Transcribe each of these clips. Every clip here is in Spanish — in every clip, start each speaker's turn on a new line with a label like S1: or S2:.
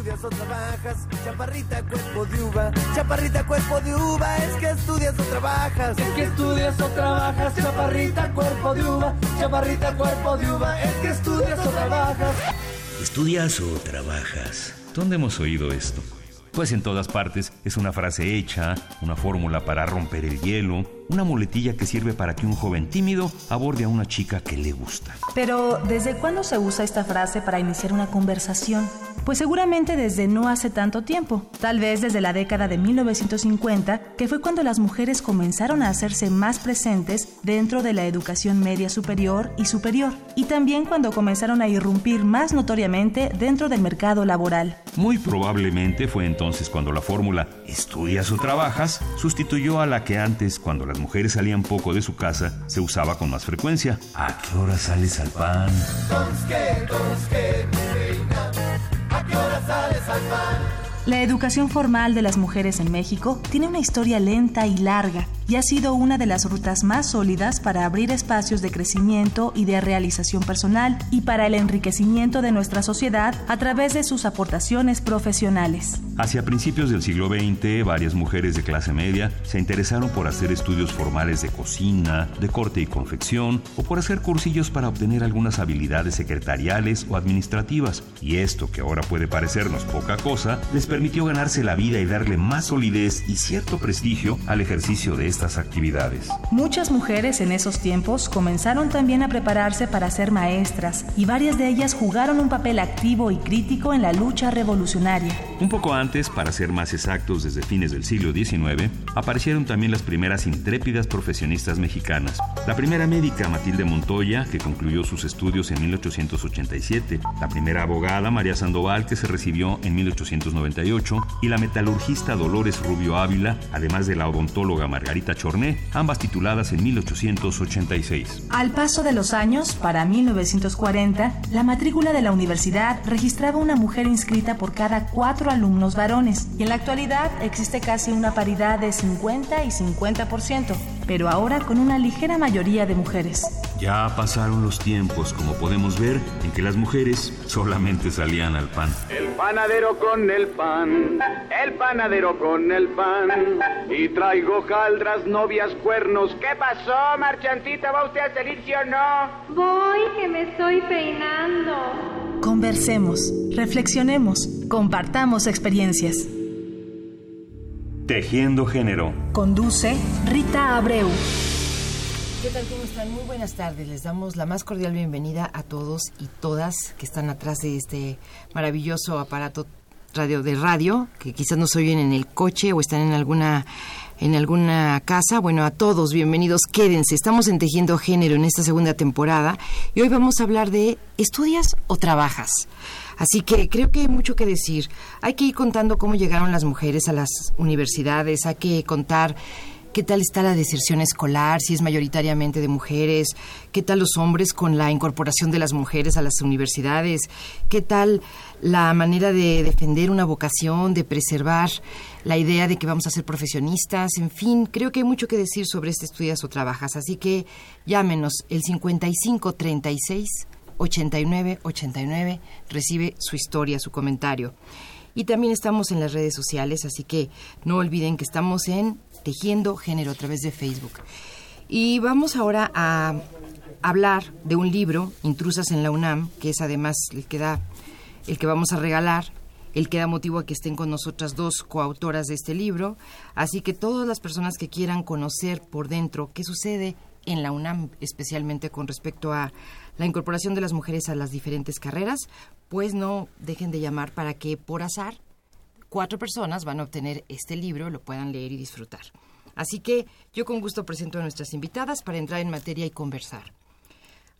S1: Estudias o trabajas, chaparrita cuerpo de uva, chaparrita cuerpo de uva, es que estudias o trabajas, es que estudias o trabajas, chaparrita cuerpo de uva, chaparrita cuerpo de uva, es que estudias o trabajas.
S2: ¿Estudias o trabajas?
S3: ¿Dónde hemos oído esto? Pues en todas partes. Es una frase hecha, una fórmula para romper el hielo, una muletilla que sirve para que un joven tímido aborde a una chica que le gusta.
S4: Pero, ¿desde cuándo se usa esta frase para iniciar una conversación? Pues seguramente desde no hace tanto tiempo, tal vez desde la década de 1950, que fue cuando las mujeres comenzaron a hacerse más presentes dentro de la educación media superior y superior, y también cuando comenzaron a irrumpir más notoriamente dentro del mercado laboral.
S3: Muy probablemente fue entonces cuando la fórmula estudias o trabajas sustituyó a la que antes, cuando las mujeres salían poco de su casa, se usaba con más frecuencia.
S2: ¿A qué hora sales al pan?
S1: ¿A qué hora sales al pan?
S4: La educación formal de las mujeres en México tiene una historia lenta y larga y ha sido una de las rutas más sólidas para abrir espacios de crecimiento y de realización personal y para el enriquecimiento de nuestra sociedad a través de sus aportaciones profesionales.
S3: Hacia principios del siglo XX, varias mujeres de clase media se interesaron por hacer estudios formales de cocina, de corte y confección, o por hacer cursillos para obtener algunas habilidades secretariales o administrativas. Y esto, que ahora puede parecernos poca cosa, les permitió ganarse la vida y darle más solidez y cierto prestigio al ejercicio de estas actividades.
S4: Muchas mujeres en esos tiempos comenzaron también a prepararse para ser maestras y varias de ellas jugaron un papel activo y crítico en la lucha revolucionaria.
S3: Un poco antes, para ser más exactos desde fines del siglo XIX, aparecieron también las primeras intrépidas profesionistas mexicanas. La primera médica, Matilde Montoya, que concluyó sus estudios en 1887, la primera abogada, María Sandoval, que se recibió en 1898, y la metalurgista Dolores Rubio Ávila, además de la odontóloga Margarita Chorné, ambas tituladas en 1886.
S4: Al paso de los años, para 1940, la matrícula de la universidad registraba una mujer inscrita por cada cuatro alumnos varones y en la actualidad existe casi una paridad de 50 y 50%, pero ahora con una ligera mayoría de mujeres.
S3: Ya pasaron los tiempos, como podemos ver, en que las mujeres solamente salían al pan.
S5: El panadero con el pan, el panadero con el pan. Y traigo caldras, novias, cuernos. ¿Qué pasó, marchantita? ¿Va usted a salir, sí o no?
S6: Voy, que me estoy peinando.
S4: Conversemos, reflexionemos, compartamos experiencias.
S3: Tejiendo género.
S4: Conduce Rita Abreu.
S7: ¿Qué tal? ¿Cómo están? Muy buenas tardes. Les damos la más cordial bienvenida a todos y todas que están atrás de este maravilloso aparato radio de radio, que quizás nos oyen en el coche o están en alguna en alguna casa. Bueno, a todos, bienvenidos, quédense. Estamos en Tejiendo Género en esta segunda temporada y hoy vamos a hablar de ¿estudias o trabajas? Así que creo que hay mucho que decir. Hay que ir contando cómo llegaron las mujeres a las universidades, hay que contar qué tal está la deserción escolar, si es mayoritariamente de mujeres, qué tal los hombres con la incorporación de las mujeres a las universidades, qué tal la manera de defender una vocación, de preservar la idea de que vamos a ser profesionistas, en fin, creo que hay mucho que decir sobre este estudias o trabajas, así que llámenos el 5536 89 89 recibe su historia, su comentario. Y también estamos en las redes sociales, así que no olviden que estamos en Tejiendo Género a través de Facebook. Y vamos ahora a hablar de un libro, Intrusas en la UNAM, que es además el que da, el que vamos a regalar, el que da motivo a que estén con nosotras dos coautoras de este libro. Así que todas las personas que quieran conocer por dentro qué sucede en la UNAM, especialmente con respecto a la incorporación de las mujeres a las diferentes carreras, pues no dejen de llamar para que por azar cuatro personas van a obtener este libro, lo puedan leer y disfrutar. Así que yo con gusto presento a nuestras invitadas para entrar en materia y conversar.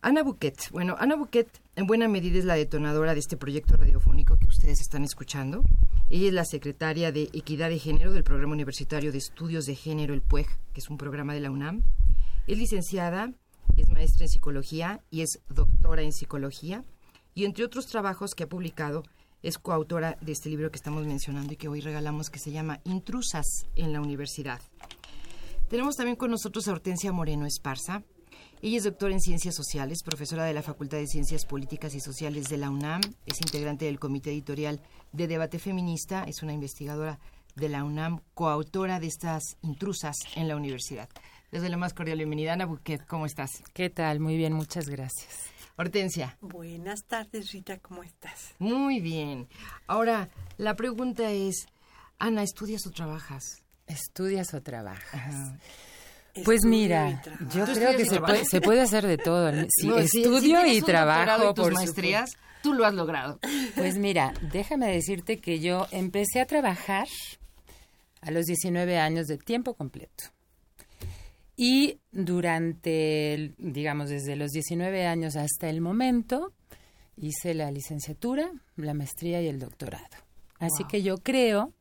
S7: Ana Buquet. Bueno, Ana Buquet en buena medida es la detonadora de este proyecto radiofónico que ustedes están escuchando. Ella es la secretaria de Equidad de Género del Programa Universitario de Estudios de Género, el PUEG, que es un programa de la UNAM. Es licenciada, es maestra en psicología y es doctora en psicología. y entre otros trabajos que ha publicado es coautora de este libro que estamos mencionando y que hoy regalamos que se llama Intrusas en la Universidad. Tenemos también con nosotros a Hortensia Moreno Esparza. Ella es doctora en Ciencias Sociales, profesora de la Facultad de Ciencias Políticas y Sociales de la UNAM, es integrante del Comité Editorial de Debate Feminista, es una investigadora de la UNAM, coautora de estas intrusas en la universidad. Desde la más cordial bienvenida, Ana Buquet, ¿cómo estás?
S8: ¿Qué tal? Muy bien, muchas gracias.
S7: Hortensia.
S9: Buenas tardes, Rita, ¿cómo estás?
S7: Muy bien. Ahora, la pregunta es, Ana, ¿estudias o trabajas?
S8: ¿Estudias o trabajas? Pues mira, yo creo que se puede, se puede, hacer de todo. Si estudio y trabajo
S7: por maestrías, tú lo has logrado.
S8: Pues mira, déjame decirte que yo empecé a trabajar a los 19 años de tiempo completo. Y durante, digamos, desde los 19 años hasta el momento, hice la licenciatura, la maestría y el doctorado. Así que yo creo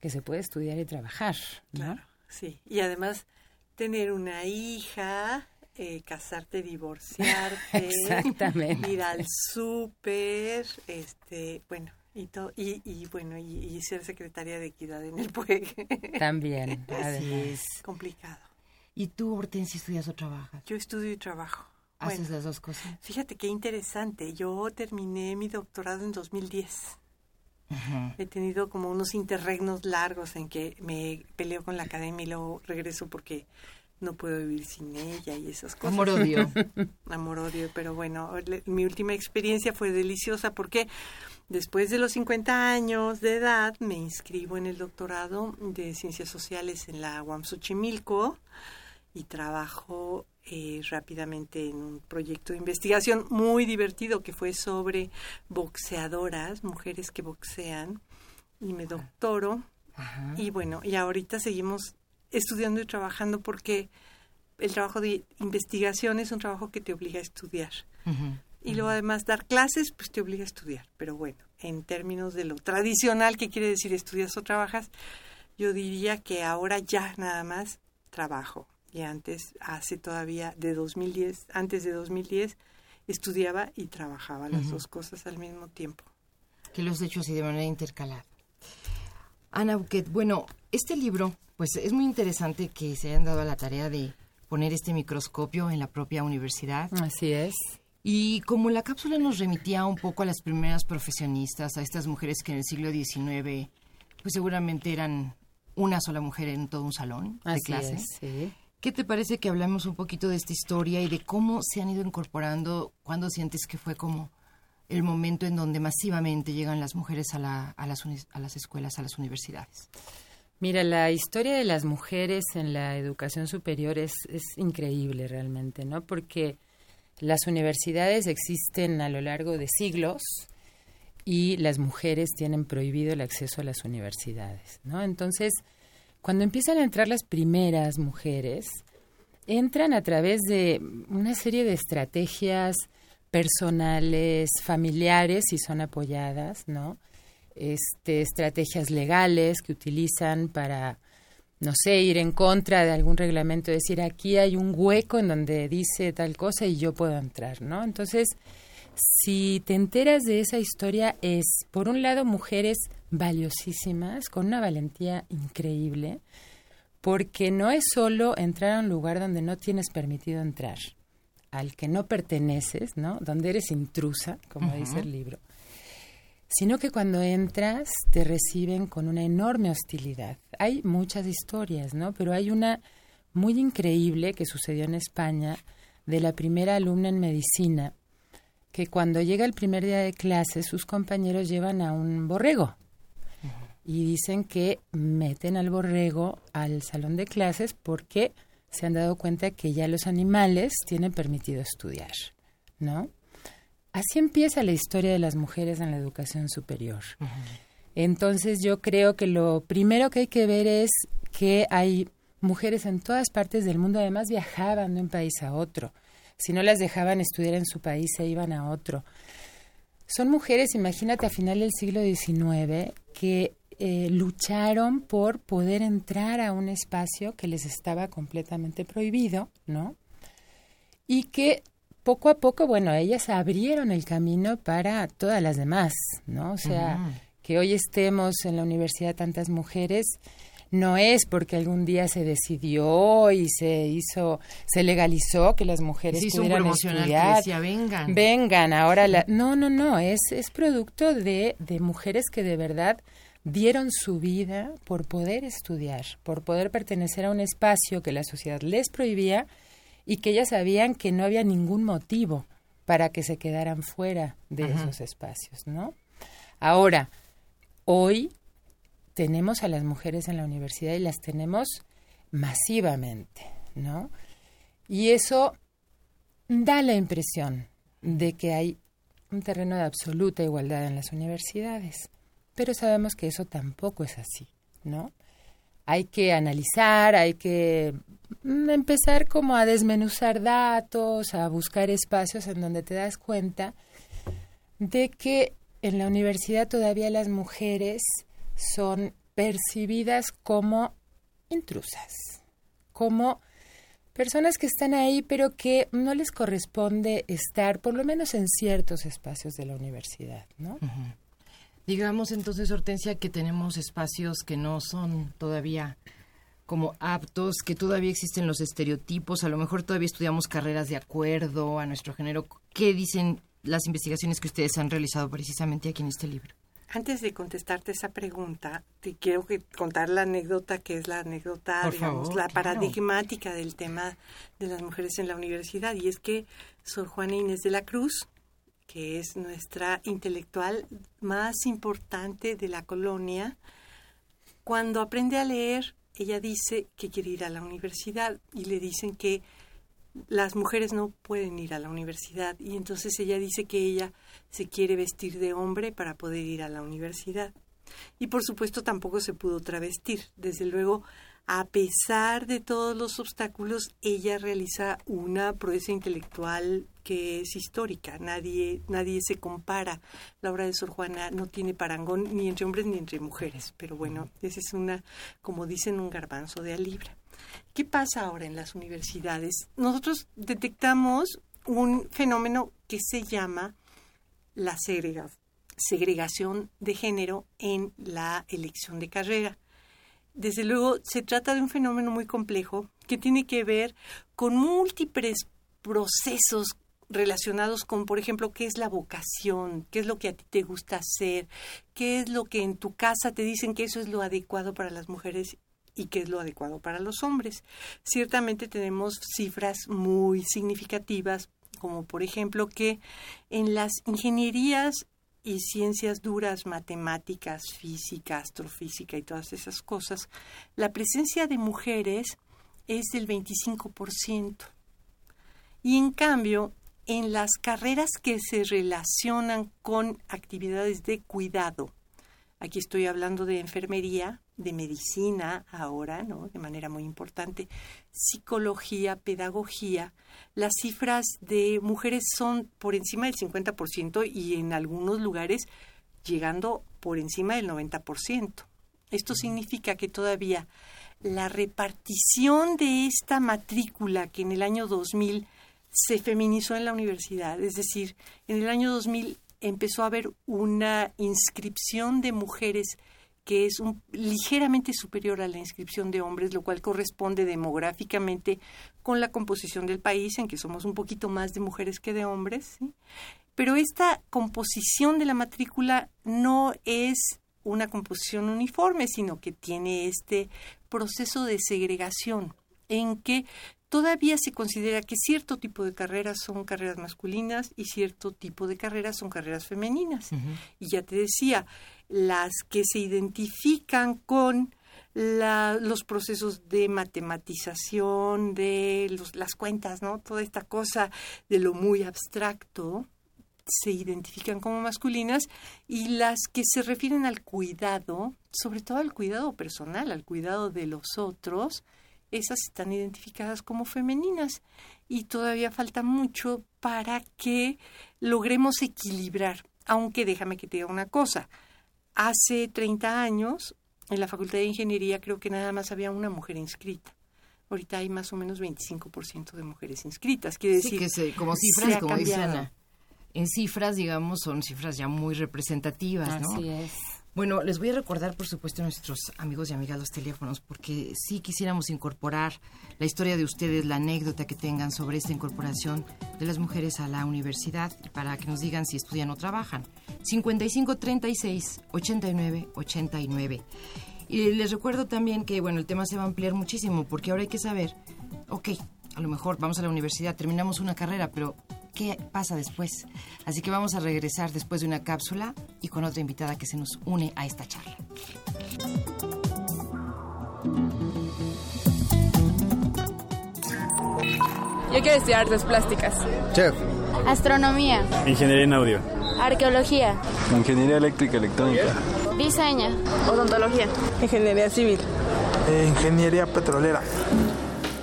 S8: que se puede estudiar y trabajar.
S9: Claro, sí. Y además tener una hija, eh, casarte, divorciarte,
S8: Exactamente.
S9: ir al súper, este, bueno, y, y, y bueno, y, ser secretaria de equidad en el PUEG.
S8: También,
S9: Así es complicado.
S7: ¿Y tú, Hortensia, estudias o trabajas?
S9: Yo estudio y trabajo.
S7: ¿Haces las dos cosas?
S9: Fíjate qué interesante. Yo terminé mi doctorado en 2010. He tenido como unos interregnos largos en que me peleo con la academia y luego regreso porque no puedo vivir sin ella y esas cosas.
S7: Amor odio.
S9: Amor odio, pero bueno, mi última experiencia fue deliciosa porque después de los 50 años de edad me inscribo en el doctorado de Ciencias Sociales en la UAM Xochimilco y trabajo eh, rápidamente en un proyecto de investigación muy divertido que fue sobre boxeadoras, mujeres que boxean, y me doctoro. Y bueno, y ahorita seguimos estudiando y trabajando porque el trabajo de investigación es un trabajo que te obliga a estudiar. Y luego además dar clases, pues te obliga a estudiar. Pero bueno, en términos de lo tradicional, que quiere decir estudias o trabajas, yo diría que ahora ya nada más trabajo y antes, hace todavía de 2010, antes de 2010, estudiaba y trabajaba las dos cosas al mismo tiempo.
S7: Que los he hecho así de manera intercalada. Ana Buquet, bueno, este libro, pues es muy interesante que se hayan dado a la tarea de poner este microscopio en la propia universidad.
S8: Así es.
S7: Y como la cápsula nos remitía un poco a las primeras profesionistas, a estas mujeres que en el siglo XIX, pues seguramente eran una sola mujer en todo un salón de clase.
S8: sí.
S7: ¿Qué te parece que hablemos un poquito de esta historia y de cómo se han ido incorporando, cuando sientes que fue como el momento en donde masivamente llegan las mujeres a, las, a las escuelas, a las universidades?
S8: Mira, la historia de las mujeres en la educación superior es, es increíble realmente, ¿no? Porque las universidades existen a lo largo de siglos y las mujeres tienen prohibido el acceso a las universidades, ¿no? Entonces, cuando empiezan a entrar las primeras mujeres, entran a través de una serie de estrategias personales, familiares, si son apoyadas, ¿no? Este, estrategias legales que utilizan para, no sé, ir en contra de algún reglamento, decir aquí hay un hueco en donde dice tal cosa y yo puedo entrar, ¿no? Entonces, si te enteras de esa historia, es, por un lado, mujeres valiosísimas, con una valentía increíble, porque no es solo entrar a un lugar donde no tienes permitido entrar, al que no perteneces, ¿no? Donde eres intrusa, como dice el libro, sino que cuando entras te reciben con una enorme hostilidad. Hay muchas historias, ¿no? Pero hay una muy increíble que sucedió en España de la primera alumna en medicina que cuando llega el primer día de clase sus compañeros llevan a un borrego y dicen que meten al borrego al salón de clases porque se han dado cuenta que ya los animales tienen permitido estudiar, ¿no? Así empieza la historia de las mujeres en la educación superior. Entonces yo creo que lo primero que hay que ver es que hay mujeres en todas partes del mundo, además viajaban de un país a otro. Si no las dejaban estudiar en su país, se iban a otro. Son mujeres, imagínate, a final del siglo XIX, que eh, lucharon por poder entrar a un espacio que les estaba completamente prohibido, ¿no? Y que poco a poco, bueno, ellas abrieron el camino para todas las demás, ¿no? O sea, que hoy estemos en la universidad tantas mujeres no es porque algún día se decidió y se hizo, se legalizó que las mujeres
S7: se hizo
S8: pudieran
S7: un
S8: estudiar.
S7: Que decía, vengan.
S8: Vengan, ahora la, no, no, no, es, es producto de, de mujeres que de verdad dieron su vida por poder estudiar, por poder pertenecer a un espacio que la sociedad les prohibía y que ellas sabían que no había ningún motivo para que se quedaran fuera de esos espacios, ¿no? Ahora, hoy tenemos a las mujeres en la universidad y las tenemos masivamente, ¿no? Y eso da la impresión de que hay un terreno de absoluta igualdad en las universidades, pero sabemos que eso tampoco es así, ¿no? Hay que analizar, hay que mm, empezar como a desmenuzar datos, a buscar espacios en donde te das cuenta de que en la universidad todavía las mujeres son percibidas como intrusas, como personas que están ahí pero que no les corresponde estar por lo menos en ciertos espacios de la universidad, ¿no?
S7: Digamos entonces, Hortensia, que tenemos espacios que no son todavía como aptos, que todavía existen los estereotipos, a lo mejor todavía estudiamos carreras de acuerdo a nuestro género. ¿Qué dicen las investigaciones que ustedes han realizado precisamente aquí en este libro?
S9: Antes de contestarte esa pregunta, te quiero que contar la anécdota que es la anécdota,
S7: Por
S9: digamos,
S7: favor,
S9: la
S7: claro.
S9: paradigmática del tema de las mujeres en la universidad. Y es que Sor Juana Inés de la Cruz, que es nuestra intelectual más importante de la colonia, cuando aprende a leer, ella dice que quiere ir a la universidad y le dicen que las mujeres no pueden ir a la universidad y entonces ella dice que ella se quiere vestir de hombre para poder ir a la universidad. Y por supuesto tampoco se pudo travestir. Desde luego, a pesar de todos los obstáculos, ella realiza una proeza intelectual que es histórica. Nadie, nadie se compara. La obra de Sor Juana no tiene parangón ni entre hombres ni entre mujeres. Pero bueno, esa es una, como dicen, un garbanzo de a libra. ¿Qué pasa ahora en las universidades? Nosotros detectamos un fenómeno que se llama la segrega- segregación de género en la elección de carrera. Desde luego, se trata de un fenómeno muy complejo que tiene que ver con múltiples procesos relacionados con, por ejemplo, qué es la vocación, qué es lo que a ti te gusta hacer, qué es lo que en tu casa te dicen que eso es lo adecuado para las mujeres y qué es lo adecuado para los hombres. Ciertamente tenemos cifras muy significativas, como por ejemplo que en las ingenierías y ciencias duras, matemáticas, física, astrofísica y todas esas cosas, la presencia de mujeres es del 25%. Y en cambio, en las carreras que se relacionan con actividades de cuidado, aquí estoy hablando de enfermería, de medicina ahora, ¿no? De manera muy importante, psicología, pedagogía, las cifras de mujeres son por encima del 50% y en algunos lugares llegando por encima del 90%. Esto significa que todavía la repartición de esta matrícula que en el año 2000 se feminizó en la universidad, es decir, en el año 2000 empezó a haber una inscripción de mujeres que es ligeramente superior a la inscripción de hombres, lo cual corresponde demográficamente con la composición del país, en que somos un poquito más de mujeres que de hombres. Pero esta composición de la matrícula no es una composición uniforme, sino que tiene este proceso de segregación en que todavía se considera que cierto tipo de carreras son carreras masculinas y cierto tipo de carreras son carreras femeninas. Y ya te decía, las que se identifican con la- los procesos de matematización, de los- las cuentas, ¿no? Toda esta cosa de lo muy abstracto se identifican como masculinas y las que se refieren al cuidado, sobre todo al cuidado personal, al cuidado de los otros, esas están identificadas como femeninas y todavía falta mucho para que logremos equilibrar. Aunque déjame que te diga una cosa, hace 30 años en la Facultad de Ingeniería creo que nada más había una mujer inscrita. ahorita hay más o menos 25% de mujeres inscritas. Quiere decir,
S7: sí, que se, como cifras, como dice Ana, en cifras, digamos, son cifras ya muy representativas, ¿no?
S8: Así es.
S7: Bueno, les voy a recordar, por supuesto, a nuestros amigos y amigas los teléfonos, porque sí quisiéramos incorporar la historia de ustedes, la anécdota que tengan sobre esta incorporación de las mujeres a la universidad, para que nos digan si estudian o trabajan. 55 36 89 89. Y les recuerdo también que, bueno, el tema se va a ampliar muchísimo, porque ahora hay que saber, ok, a lo mejor vamos a la universidad, terminamos una carrera, pero qué pasa después. Así que vamos a regresar después de una cápsula y con otra invitada que se nos une a esta charla.
S10: Yo quiero estudiar artes plásticas.
S11: Chef.
S12: Astronomía.
S11: Ingeniería en audio.
S12: Arqueología.
S11: Ingeniería eléctrica electrónica.
S12: Diseño.
S10: Odontología. Ingeniería civil.
S11: Eh, ingeniería petrolera.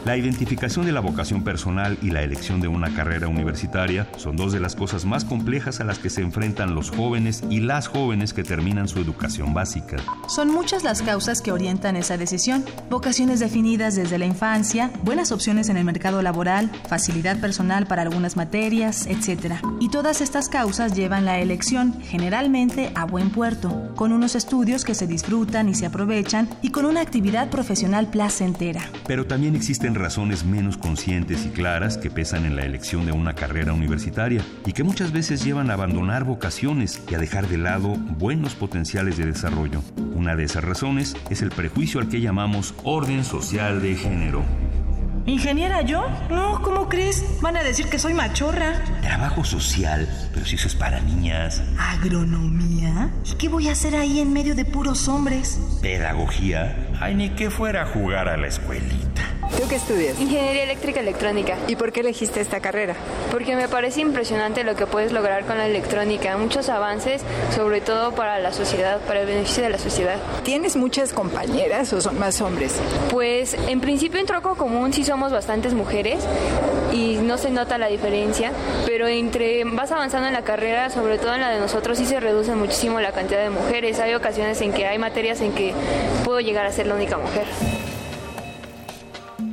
S3: La identificación de la vocación personal y la elección de una carrera universitaria son dos de las cosas más complejas a las que se enfrentan los jóvenes y las jóvenes que terminan su educación básica.
S4: Son muchas las causas que orientan esa decisión. Vocaciones definidas desde la infancia, buenas opciones en el mercado laboral, facilidad personal para algunas materias, etc. Y todas estas causas llevan la elección generalmente a buen puerto, con unos estudios que se disfrutan y se aprovechan y con una actividad profesional placentera.
S3: Pero también existen razones menos conscientes y claras que pesan en la elección de una carrera universitaria y que muchas veces llevan a abandonar vocaciones y a dejar de lado buenos potenciales de desarrollo. Una de esas razones es el prejuicio al que llamamos orden social de género.
S4: ¿Ingeniera yo? No, ¿cómo crees? Van a decir que soy machorra.
S2: Trabajo social, pero si eso es para niñas.
S4: ¿Agronomía? ¿Y qué voy a hacer ahí en medio de puros hombres?
S2: Pedagogía. Ay, ni que fuera a jugar a la escuelita.
S10: ¿Tú qué estudias?
S12: Ingeniería eléctrica electrónica.
S10: ¿Y por qué elegiste esta carrera?
S12: Porque me parece impresionante lo que puedes lograr con la electrónica. Muchos avances, sobre todo para la sociedad, para el beneficio de la sociedad.
S10: ¿Tienes muchas compañeras o son más hombres?
S12: Pues en principio en troco común sí somos bastantes mujeres y no se nota la diferencia, pero entre vas avanzando en la carrera, sobre todo en la de nosotros, sí se reduce muchísimo la cantidad de mujeres. Hay ocasiones en que hay materias en que puedo llegar a ser la única mujer.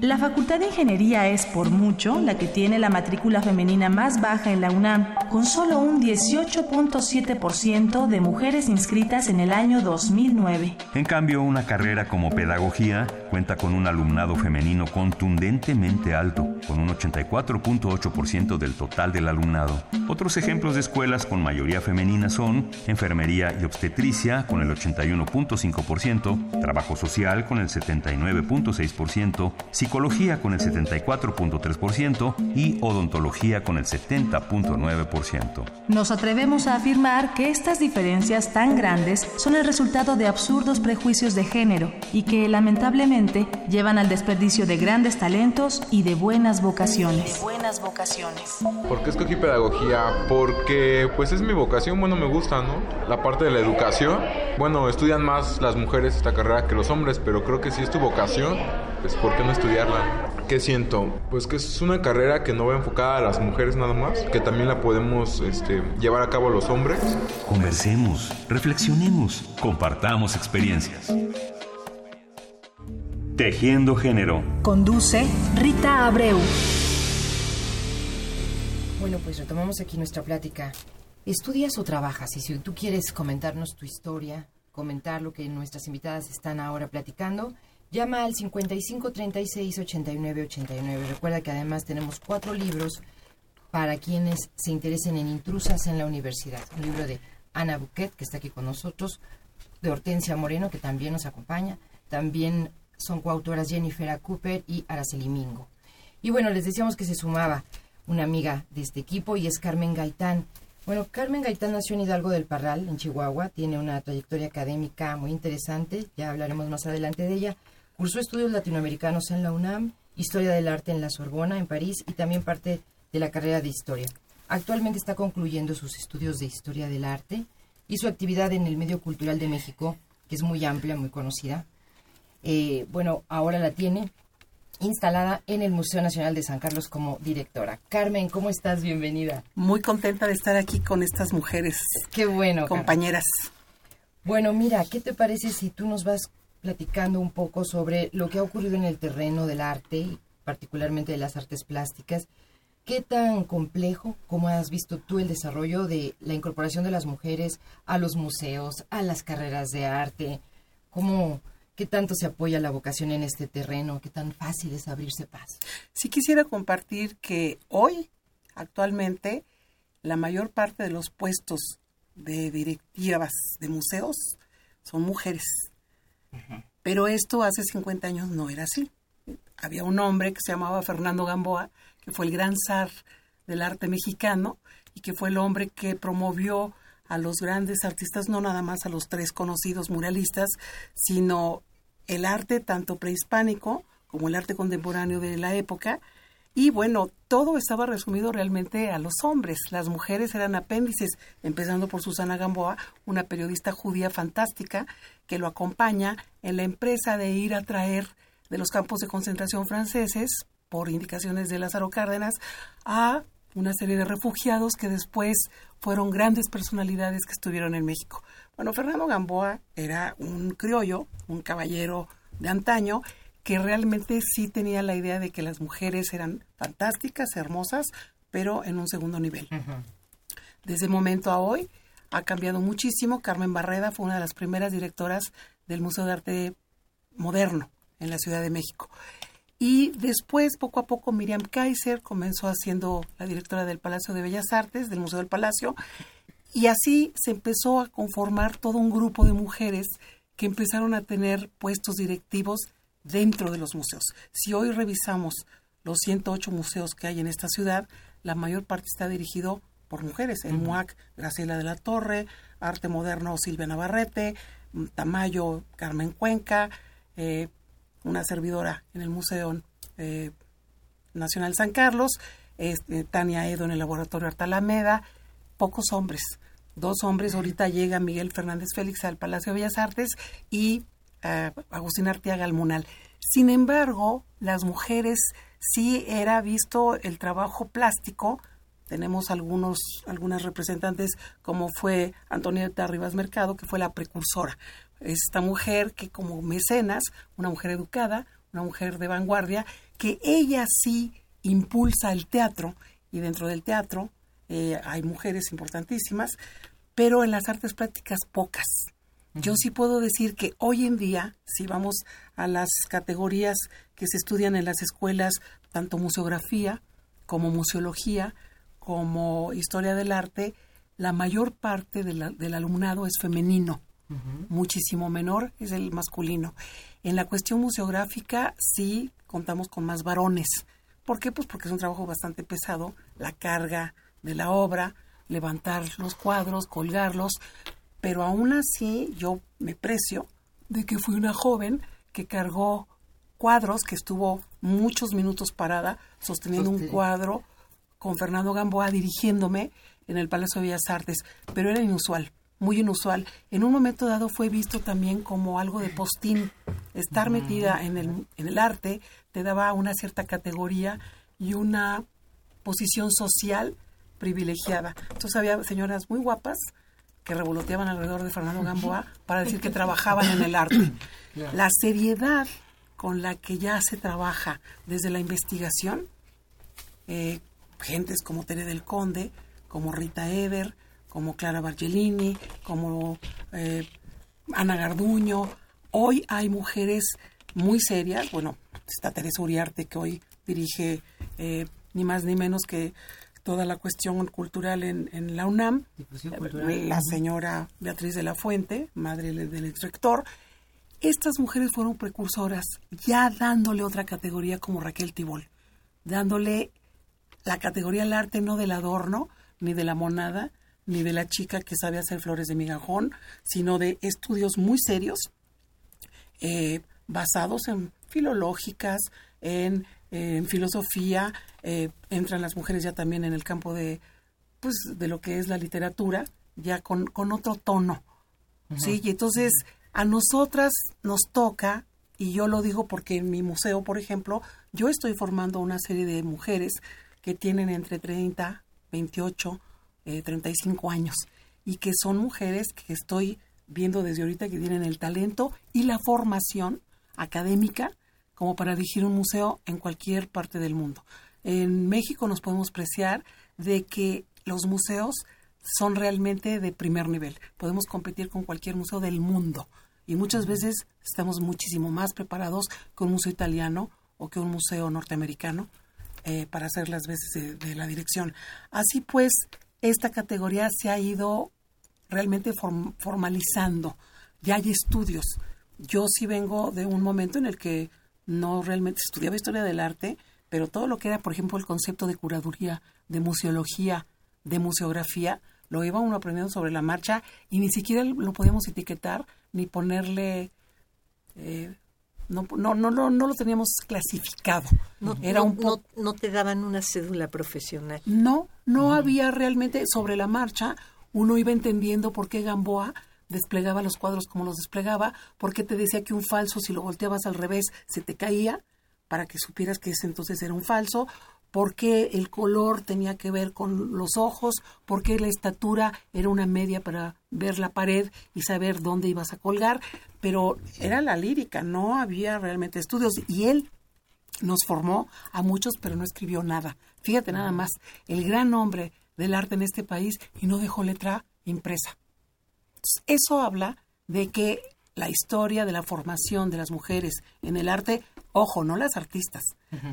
S4: La Facultad de Ingeniería es, por mucho, la que tiene la matrícula femenina más baja en la UNAM, con solo un 18.7% de mujeres inscritas en el año 2009.
S3: En cambio, una carrera como pedagogía cuenta con un alumnado femenino contundentemente alto, con un 84.8% del total del alumnado. Otros ejemplos de escuelas con mayoría femenina son enfermería y obstetricia con el 81.5%, trabajo social con el 79.6%, psicología con el 74.3% y odontología con el 70.9%.
S4: Nos atrevemos a afirmar que estas diferencias tan grandes son el resultado de absurdos prejuicios de género y que lamentablemente llevan al desperdicio de grandes talentos y de buenas vocaciones. buenas vocaciones.
S13: ¿Por qué escogí pedagogía? Porque pues es mi vocación, bueno, me gusta, ¿no? La parte de la educación. Bueno, estudian más las mujeres esta carrera que los hombres, pero creo que si es tu vocación, pues ¿por qué no estudiarla? ¿Qué siento? Pues que es una carrera que no va enfocada a las mujeres nada más, que también la podemos este, llevar a cabo los hombres.
S3: Conversemos, reflexionemos, compartamos experiencias. Tejiendo Género.
S4: Conduce Rita Abreu.
S7: Bueno, pues retomamos aquí nuestra plática. ¿Estudias o trabajas? Y si tú quieres comentarnos tu historia, comentar lo que nuestras invitadas están ahora platicando, llama al 55 36 89 89. Recuerda que además tenemos cuatro libros para quienes se interesen en intrusas en la universidad. Un libro de Ana Buquet, que está aquí con nosotros, de Hortensia Moreno, que también nos acompaña. También son coautoras Jennifer Cooper y Araceli Mingo. Y bueno, les decíamos que se sumaba una amiga de este equipo y es Carmen Gaitán. Bueno, Carmen Gaitán nació en Hidalgo del Parral, en Chihuahua. Tiene una trayectoria académica muy interesante. Ya hablaremos más adelante de ella. Cursó estudios latinoamericanos en la UNAM, Historia del Arte en la Sorbona, en París, y también parte de la carrera de Historia. Actualmente está concluyendo sus estudios de Historia del Arte y su actividad en el medio cultural de México, que es muy amplia, muy conocida. Eh, bueno, ahora la tiene instalada en el Museo Nacional de San Carlos como directora. Carmen, ¿cómo estás? Bienvenida.
S9: Muy contenta de estar aquí con estas mujeres.
S7: Qué bueno.
S9: Compañeras.
S7: Bueno, mira, ¿qué te parece si tú nos vas platicando un poco sobre lo que ha ocurrido en el terreno del arte, particularmente de las artes plásticas. ¿Qué tan complejo, cómo has visto tú el desarrollo de la incorporación de las mujeres a los museos, a las carreras de arte? ¿Cómo, ¿Qué tanto se apoya la vocación en este terreno? ¿Qué tan fácil es abrirse paso?
S14: Sí quisiera compartir que hoy, actualmente, la mayor parte de los puestos de directivas de museos son mujeres. Pero esto hace 50 años no era así. Había un hombre que se llamaba Fernando Gamboa, que fue el gran zar del arte mexicano y que fue el hombre que promovió a los grandes artistas, no nada más a los tres conocidos muralistas, sino el arte tanto prehispánico como el arte contemporáneo de la época. Y bueno, todo estaba resumido realmente a los hombres. Las mujeres eran apéndices, empezando por Susana Gamboa, una periodista judía fantástica que lo acompaña en la empresa de ir a traer de los campos de concentración franceses, por indicaciones de Lázaro Cárdenas, a una serie de refugiados que después fueron grandes personalidades que estuvieron en México. Bueno, Fernando Gamboa era un criollo, un caballero de antaño, que realmente sí tenía la idea de que las mujeres eran fantásticas, hermosas, pero en un segundo nivel. Desde momento a hoy ha cambiado muchísimo. Carmen Barreda fue una de las primeras directoras del Museo de Arte Moderno en la Ciudad de México. Y después, poco a poco, Miriam Kaiser comenzó haciendo la directora del Palacio de Bellas Artes, del Museo del Palacio, y así se empezó a conformar todo un grupo de mujeres que empezaron a tener puestos directivos dentro de los museos. Si hoy revisamos los 108 museos que hay en esta ciudad, la mayor parte está dirigido por mujeres. El MUAC, Graciela de la Torre, Arte Moderno, Silvia Navarrete, Tamayo, Carmen Cuenca, eh, una servidora en el Museo eh, Nacional San Carlos, este, Tania Edo en el Laboratorio Artalameda, pocos hombres. Dos hombres, ahorita llega Miguel Fernández Félix al Palacio de Bellas Artes y uh, Agustín Arteaga al Munal. Sin embargo, las mujeres sí era visto el trabajo plástico. Tenemos algunos, algunas representantes, como fue Antonieta Rivas Mercado, que fue la precursora esta mujer que como mecenas, una mujer educada, una mujer de vanguardia, que ella sí impulsa el teatro y dentro del teatro eh, hay mujeres importantísimas, pero en las artes prácticas pocas. Yo sí puedo decir que hoy en día, si vamos a las categorías que se estudian en las escuelas, tanto museografía como museología, como historia del arte, la mayor parte del alumnado es femenino muchísimo menor es el masculino. En la cuestión museográfica sí contamos con más varones. ¿Por qué? Pues porque es un trabajo bastante pesado, la carga de la obra, levantar los cuadros, colgarlos, pero aún así yo me precio de que fui una joven que cargó cuadros, que estuvo muchos minutos parada sosteniendo un cuadro con Fernando Gamboa dirigiéndome en el Palacio de Bellas Artes, pero era inusual muy inusual. En un momento dado fue visto también como algo de postín. Estar metida en el, en el arte te daba una cierta categoría y una posición social privilegiada. Entonces había señoras muy guapas que revoloteaban alrededor de Fernando Gamboa para decir que trabajaban en el arte. La seriedad con la que ya se trabaja desde la investigación, eh, gentes como Tere del Conde, como Rita Ever, como Clara Bargelini, como eh, Ana Garduño. Hoy hay mujeres muy serias. Bueno, está Teresa Uriarte, que hoy dirige eh, ni más ni menos que toda la cuestión cultural en, la UNAM. La señora Beatriz de la Fuente, madre del exrector. Estas mujeres fueron precursoras, ya dándole otra categoría como Raquel Tibol, dándole la categoría al arte no del adorno ni de la monada, ni de la chica que sabe hacer flores de migajón, sino de estudios muy serios eh, basados en filológicas, en, filosofía, eh, entran las mujeres ya también en el campo de, pues, de lo que es la literatura, ya con, con otro tono. ¿sí? Y entonces a nosotras nos toca, y yo lo digo porque en mi museo, por ejemplo, yo estoy formando una serie de mujeres que tienen entre 30, 28, 35 eh, años y que son mujeres que estoy viendo desde ahorita que tienen el talento y la formación académica como para dirigir un museo en cualquier parte del mundo. En México nos podemos preciar de que los museos son realmente de primer nivel. Podemos competir con cualquier museo del mundo y muchas veces estamos muchísimo más preparados que un museo italiano o que un museo norteamericano eh, para hacer las veces de, la dirección. Así pues, esta categoría se ha ido realmente formalizando. Ya hay estudios. Yo sí vengo de un momento en el que no realmente estudiaba historia del arte, pero todo lo que era, por ejemplo, el concepto de curaduría, de museología, de museografía, lo iba uno aprendiendo sobre la marcha y ni siquiera lo podíamos etiquetar ni ponerle eh, no, no, no, no, no lo teníamos clasificado.
S15: No, Era un no, te daban una cédula profesional.
S14: No, no había realmente sobre la marcha. Uno iba entendiendo por qué Gamboa desplegaba los cuadros como los desplegaba, por qué te decía que un falso, si lo volteabas al revés, se te caía, para que supieras que ese entonces era un falso, por qué el color tenía que ver con los ojos, por qué la estatura era una media para ver la pared y saber dónde ibas a colgar, pero era la lírica, no había realmente estudios y él nos formó a muchos, pero no escribió nada. Fíjate nada más, el gran hombre del arte en este país y no dejó letra impresa. Eso habla de que la historia de la formación de las mujeres en el arte, ojo, no las artistas,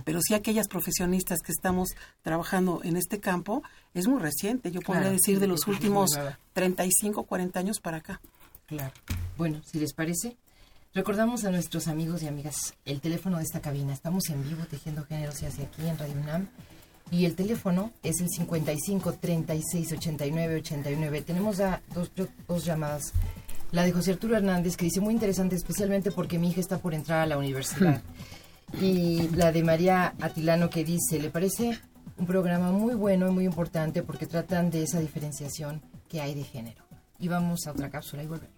S14: pero sí aquellas profesionistas que estamos trabajando en este campo, es muy reciente. Yo podría decir de los últimos 35, 40 años para acá.
S7: Claro. Bueno, si les parece, recordamos a nuestros amigos y amigas el teléfono de esta cabina. Estamos en vivo tejiendo géneros y hacia aquí en Radio UNAM. Y el teléfono es el 55 36 89 89. Tenemos ya dos, dos llamadas. La de José Arturo Hernández, que dice muy interesante, especialmente porque mi hija está por entrar a la universidad. y la de María Atilano, que dice, ¿le parece un programa muy bueno y muy importante porque tratan de esa diferenciación que hay de género? Y vamos a otra cápsula y volvemos.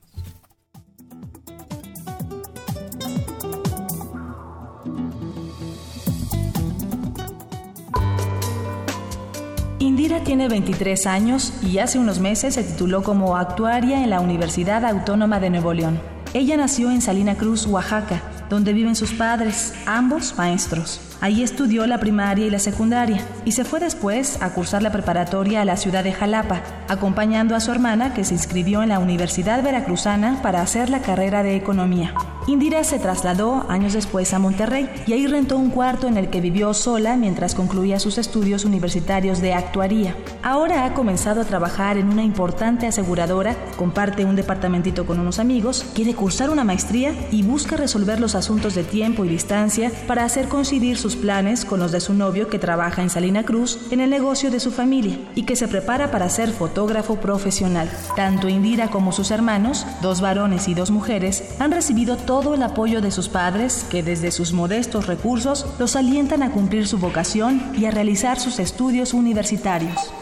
S4: Indira tiene 23 años y hace unos meses se tituló como actuaria en la Universidad Autónoma de Nuevo León. Ella nació en Salina Cruz, Oaxaca, donde viven sus padres, ambos maestros. Allí estudió la primaria y la secundaria y se fue después a cursar la preparatoria a la ciudad de Jalapa, acompañando a su hermana que se inscribió en la Universidad Veracruzana para hacer la carrera de economía. Indira se trasladó años después a Monterrey y ahí rentó un cuarto en el que vivió sola mientras concluía sus estudios universitarios de actuaría. Ahora ha comenzado a trabajar en una importante aseguradora, comparte un departamentito con unos amigos, quiere cursar una maestría y busca resolver los asuntos de tiempo y distancia para hacer coincidir sus planes con los de su novio que trabaja en Salina Cruz en el negocio de su familia y que se prepara para ser fotógrafo profesional. Tanto Indira como sus hermanos, dos varones y dos mujeres, han recibido todo el apoyo de sus padres que desde sus modestos recursos los alientan a cumplir su vocación y a realizar sus estudios universitarios.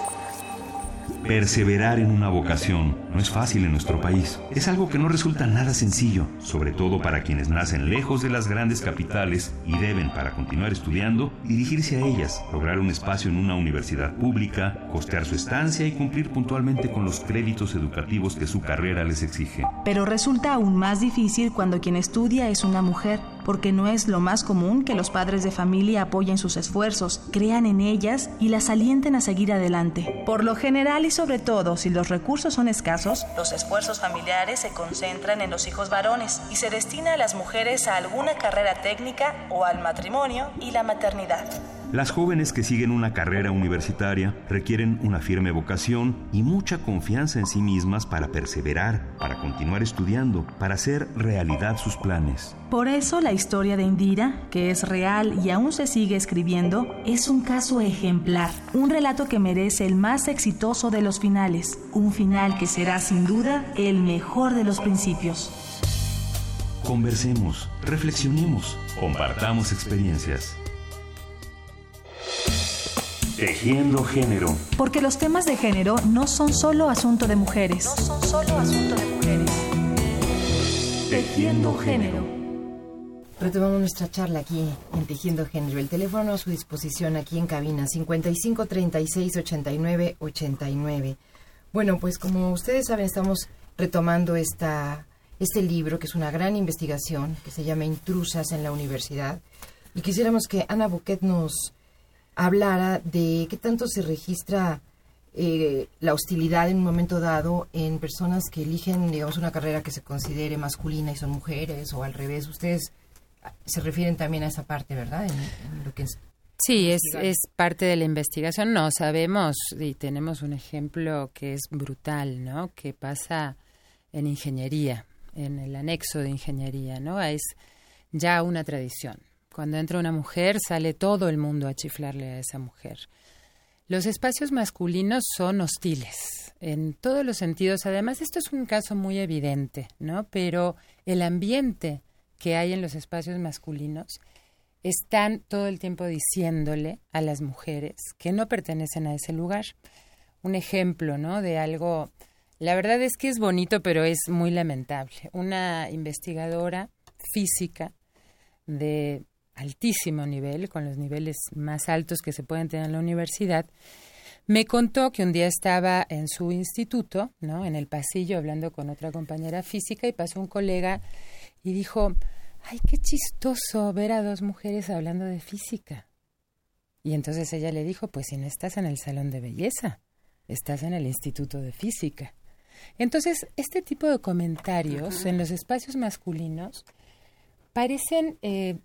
S3: Perseverar en una vocación no es fácil en nuestro país. Es algo que no resulta nada sencillo, sobre todo para quienes nacen lejos de las grandes capitales y deben, para continuar estudiando, dirigirse a ellas, lograr un espacio en una universidad pública, costear su estancia y cumplir puntualmente con los créditos educativos que su carrera les exige.
S4: Pero resulta aún más difícil cuando quien estudia es una mujer porque no es lo más común que los padres de familia apoyen sus esfuerzos, crean en ellas y las alienten a seguir adelante. Por lo general y sobre todo si los recursos son escasos, los esfuerzos familiares se concentran en los hijos varones y se destina a las mujeres a alguna carrera técnica o al matrimonio y la maternidad.
S3: Las jóvenes que siguen una carrera universitaria requieren una firme vocación y mucha confianza en sí mismas para perseverar, para continuar estudiando, para hacer realidad sus planes.
S4: Por eso la historia de Indira, que es real y aún se sigue escribiendo, es un caso ejemplar, un relato que merece el más exitoso de los finales, un final que será sin duda el mejor de los principios.
S3: Conversemos, reflexionemos, compartamos experiencias. Tejiendo género.
S4: Porque los temas de género no son solo asunto de mujeres. No son solo asunto de mujeres. Tejiendo género.
S7: Retomamos nuestra charla aquí en Tejiendo Género. El teléfono a su disposición aquí en cabina 55 36 89 89. Bueno, pues como ustedes saben, estamos retomando esta, este libro, que es una gran investigación, que se llama Intrusas en la Universidad. Y quisiéramos que Ana Bouquet nos hablara de qué tanto se registra eh, la hostilidad en un momento dado en personas que eligen, digamos, una carrera que se considere masculina y son mujeres, o al revés. Ustedes se refieren también a esa parte, ¿verdad? En, lo que es
S8: Sí, es, es parte de la investigación. No, sabemos y tenemos un ejemplo que es brutal, ¿no? Que pasa en ingeniería, en el anexo de ingeniería, ¿no? Es ya una tradición. Cuando entra una mujer, sale todo el mundo a chiflarle a esa mujer. Los espacios masculinos son hostiles en todos los sentidos. Además, esto es un caso muy evidente, ¿no? Pero el ambiente que hay en los espacios masculinos están todo el tiempo diciéndole a las mujeres que no pertenecen a ese lugar. Un ejemplo, ¿no? De algo, la verdad es que es bonito, pero es muy lamentable. Una investigadora física de altísimo nivel, con los niveles más altos que se pueden tener en la universidad, me contó que un día estaba en su instituto, ¿no? En el pasillo hablando con otra compañera física y pasó un colega y dijo, ay, qué chistoso ver a dos mujeres hablando de física. Y entonces ella le dijo, pues si no estás en el salón de belleza, estás en el instituto de física. Entonces, este tipo de comentarios en los espacios masculinos parecen eh,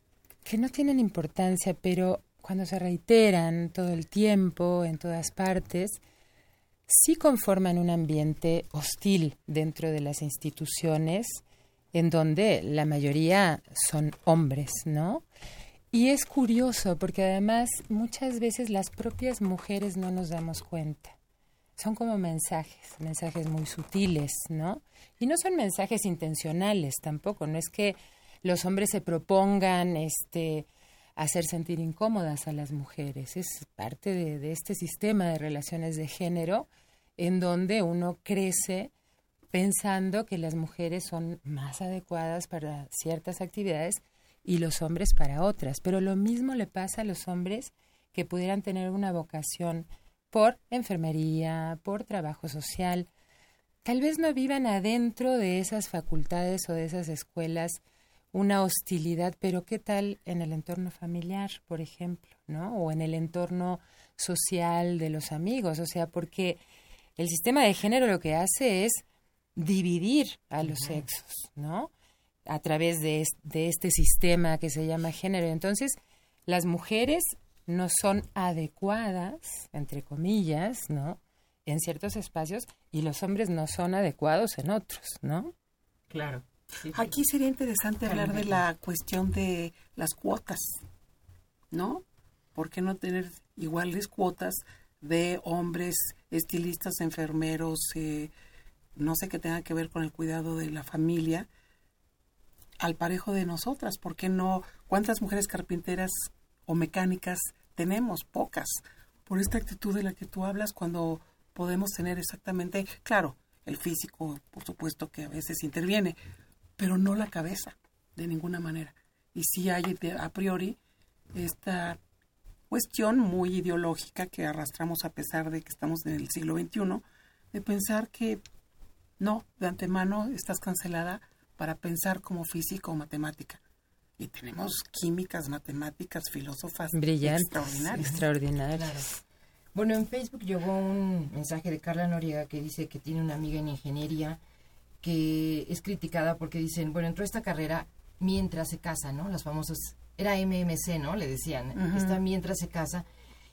S8: que no tienen importancia, pero cuando se reiteran todo el tiempo, en todas partes, sí conforman un ambiente hostil dentro de las instituciones en donde la mayoría son hombres, ¿no? Y es curioso porque además muchas veces las propias mujeres no nos damos cuenta. Son como mensajes, mensajes muy sutiles, ¿no? Y no son mensajes intencionales tampoco, no es que los hombres se propongan este hacer sentir incómodas a las mujeres, es parte de, de este sistema de relaciones de género en donde uno crece pensando que las mujeres son más adecuadas para ciertas actividades y los hombres para otras. Pero lo mismo le pasa a los hombres que pudieran tener una vocación por enfermería, por trabajo social. Tal vez no vivan adentro de esas facultades o de esas escuelas una hostilidad, pero ¿qué tal en el entorno familiar, por ejemplo, ¿no? O en el entorno social de los amigos, o sea, porque el sistema de género lo que hace es dividir a los sexos, ¿no? A través de, de este sistema que se llama género. Entonces, las mujeres no son adecuadas, entre comillas, ¿no? En ciertos espacios y los hombres no son adecuados en otros, ¿no?
S7: Claro.
S14: Aquí sería interesante hablar de la cuestión de las cuotas, ¿no? ¿Por qué no tener iguales cuotas de hombres, estilistas, enfermeros, eh, no sé qué tenga que ver con el cuidado de la familia, al parejo de nosotras. ¿Por qué no? ¿Cuántas mujeres carpinteras o mecánicas tenemos? Pocas. Por esta actitud de la que tú hablas, cuando podemos tener exactamente, claro, el físico, por supuesto que a veces interviene, pero no la cabeza, de ninguna manera. Y sí hay a priori esta cuestión muy ideológica que arrastramos a pesar de que estamos en el siglo XXI, de pensar que no, de antemano estás cancelada para pensar como físico o matemática. Y tenemos químicas, matemáticas, filósofas
S8: Brillantes,
S14: extraordinarias.
S8: extraordinarias.
S7: Bueno, en Facebook llegó un mensaje de Carla Noriega que dice que tiene una amiga en ingeniería que es criticada porque dicen, bueno, entró esta carrera mientras se casa, ¿no? Las famosas, era MMC, ¿no? Le decían, está mientras se casa.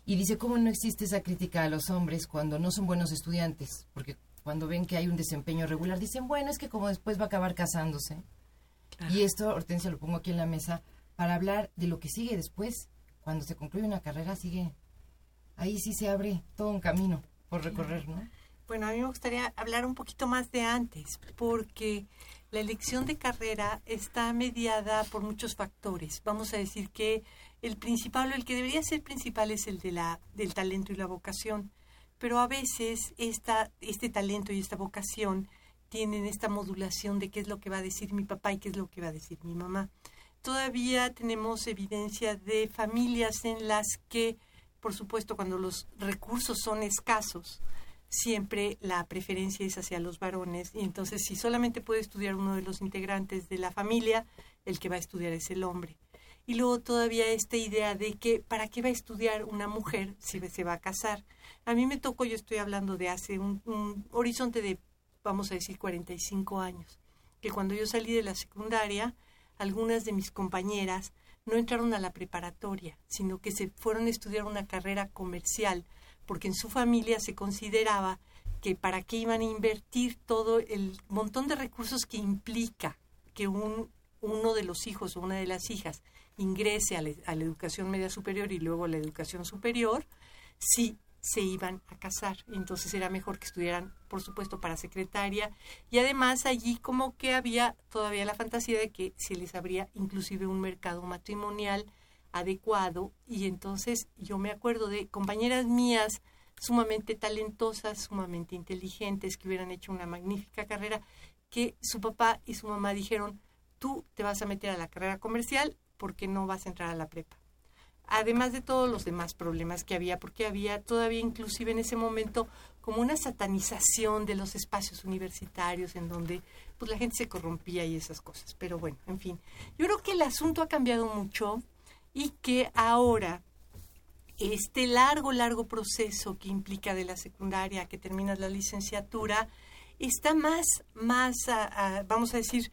S7: Y dice, ¿cómo no existe esa crítica a los hombres cuando no son buenos estudiantes? Porque cuando ven que hay un desempeño regular, dicen, bueno, es que como después va a acabar casándose. Y esto, Hortensia, lo pongo aquí en la mesa para hablar de lo que sigue después. Cuando se concluye una carrera, sigue. Ahí sí se abre todo un camino por recorrer, ¿no?
S9: Bueno, a mí me gustaría hablar un poquito más de antes, porque la elección de carrera está mediada por muchos factores. Vamos a decir que el principal, o el que debería ser principal, es el de la, del talento y la vocación pero a veces esta, este talento y esta vocación tienen esta modulación de qué es lo que va a decir mi papá y qué es lo que va a decir mi mamá. Todavía tenemos evidencia de familias en las que, por supuesto, cuando los recursos son escasos, siempre la preferencia es hacia los varones y entonces si solamente puede estudiar uno de los integrantes de la familia, el que va a estudiar es el hombre. Y luego todavía esta idea de que para qué va a estudiar una mujer si se va a casar. A mí me tocó, yo estoy hablando de hace un, un horizonte de, vamos a decir, 45 años, que cuando yo salí de la secundaria, algunas de mis compañeras no entraron a la preparatoria, sino que se fueron a estudiar una carrera comercial, porque en su familia se consideraba que para qué iban a invertir todo el montón de recursos que implica que un, uno de los hijos o una de las hijas ingrese a, a la educación media superior y luego a la educación superior, si se iban a casar. Entonces era mejor que estudiaran, por supuesto, para secretaria. Y además allí como que había todavía la fantasía de que se les abría inclusive un mercado matrimonial adecuado. Y entonces yo me acuerdo de compañeras mías sumamente talentosas, sumamente inteligentes, que hubieran hecho una magnífica carrera, que su papá y su mamá dijeron, tú te vas a meter a la carrera comercial porque no vas a entrar a la prepa además de todos los demás problemas que había, porque había todavía inclusive en ese momento como una satanización de los espacios universitarios en donde pues la gente se corrompía y esas cosas. Pero bueno, en fin, yo creo que el asunto ha cambiado mucho y que ahora este largo, largo proceso que implica de la secundaria que terminas la licenciatura está más, más, vamos a decir,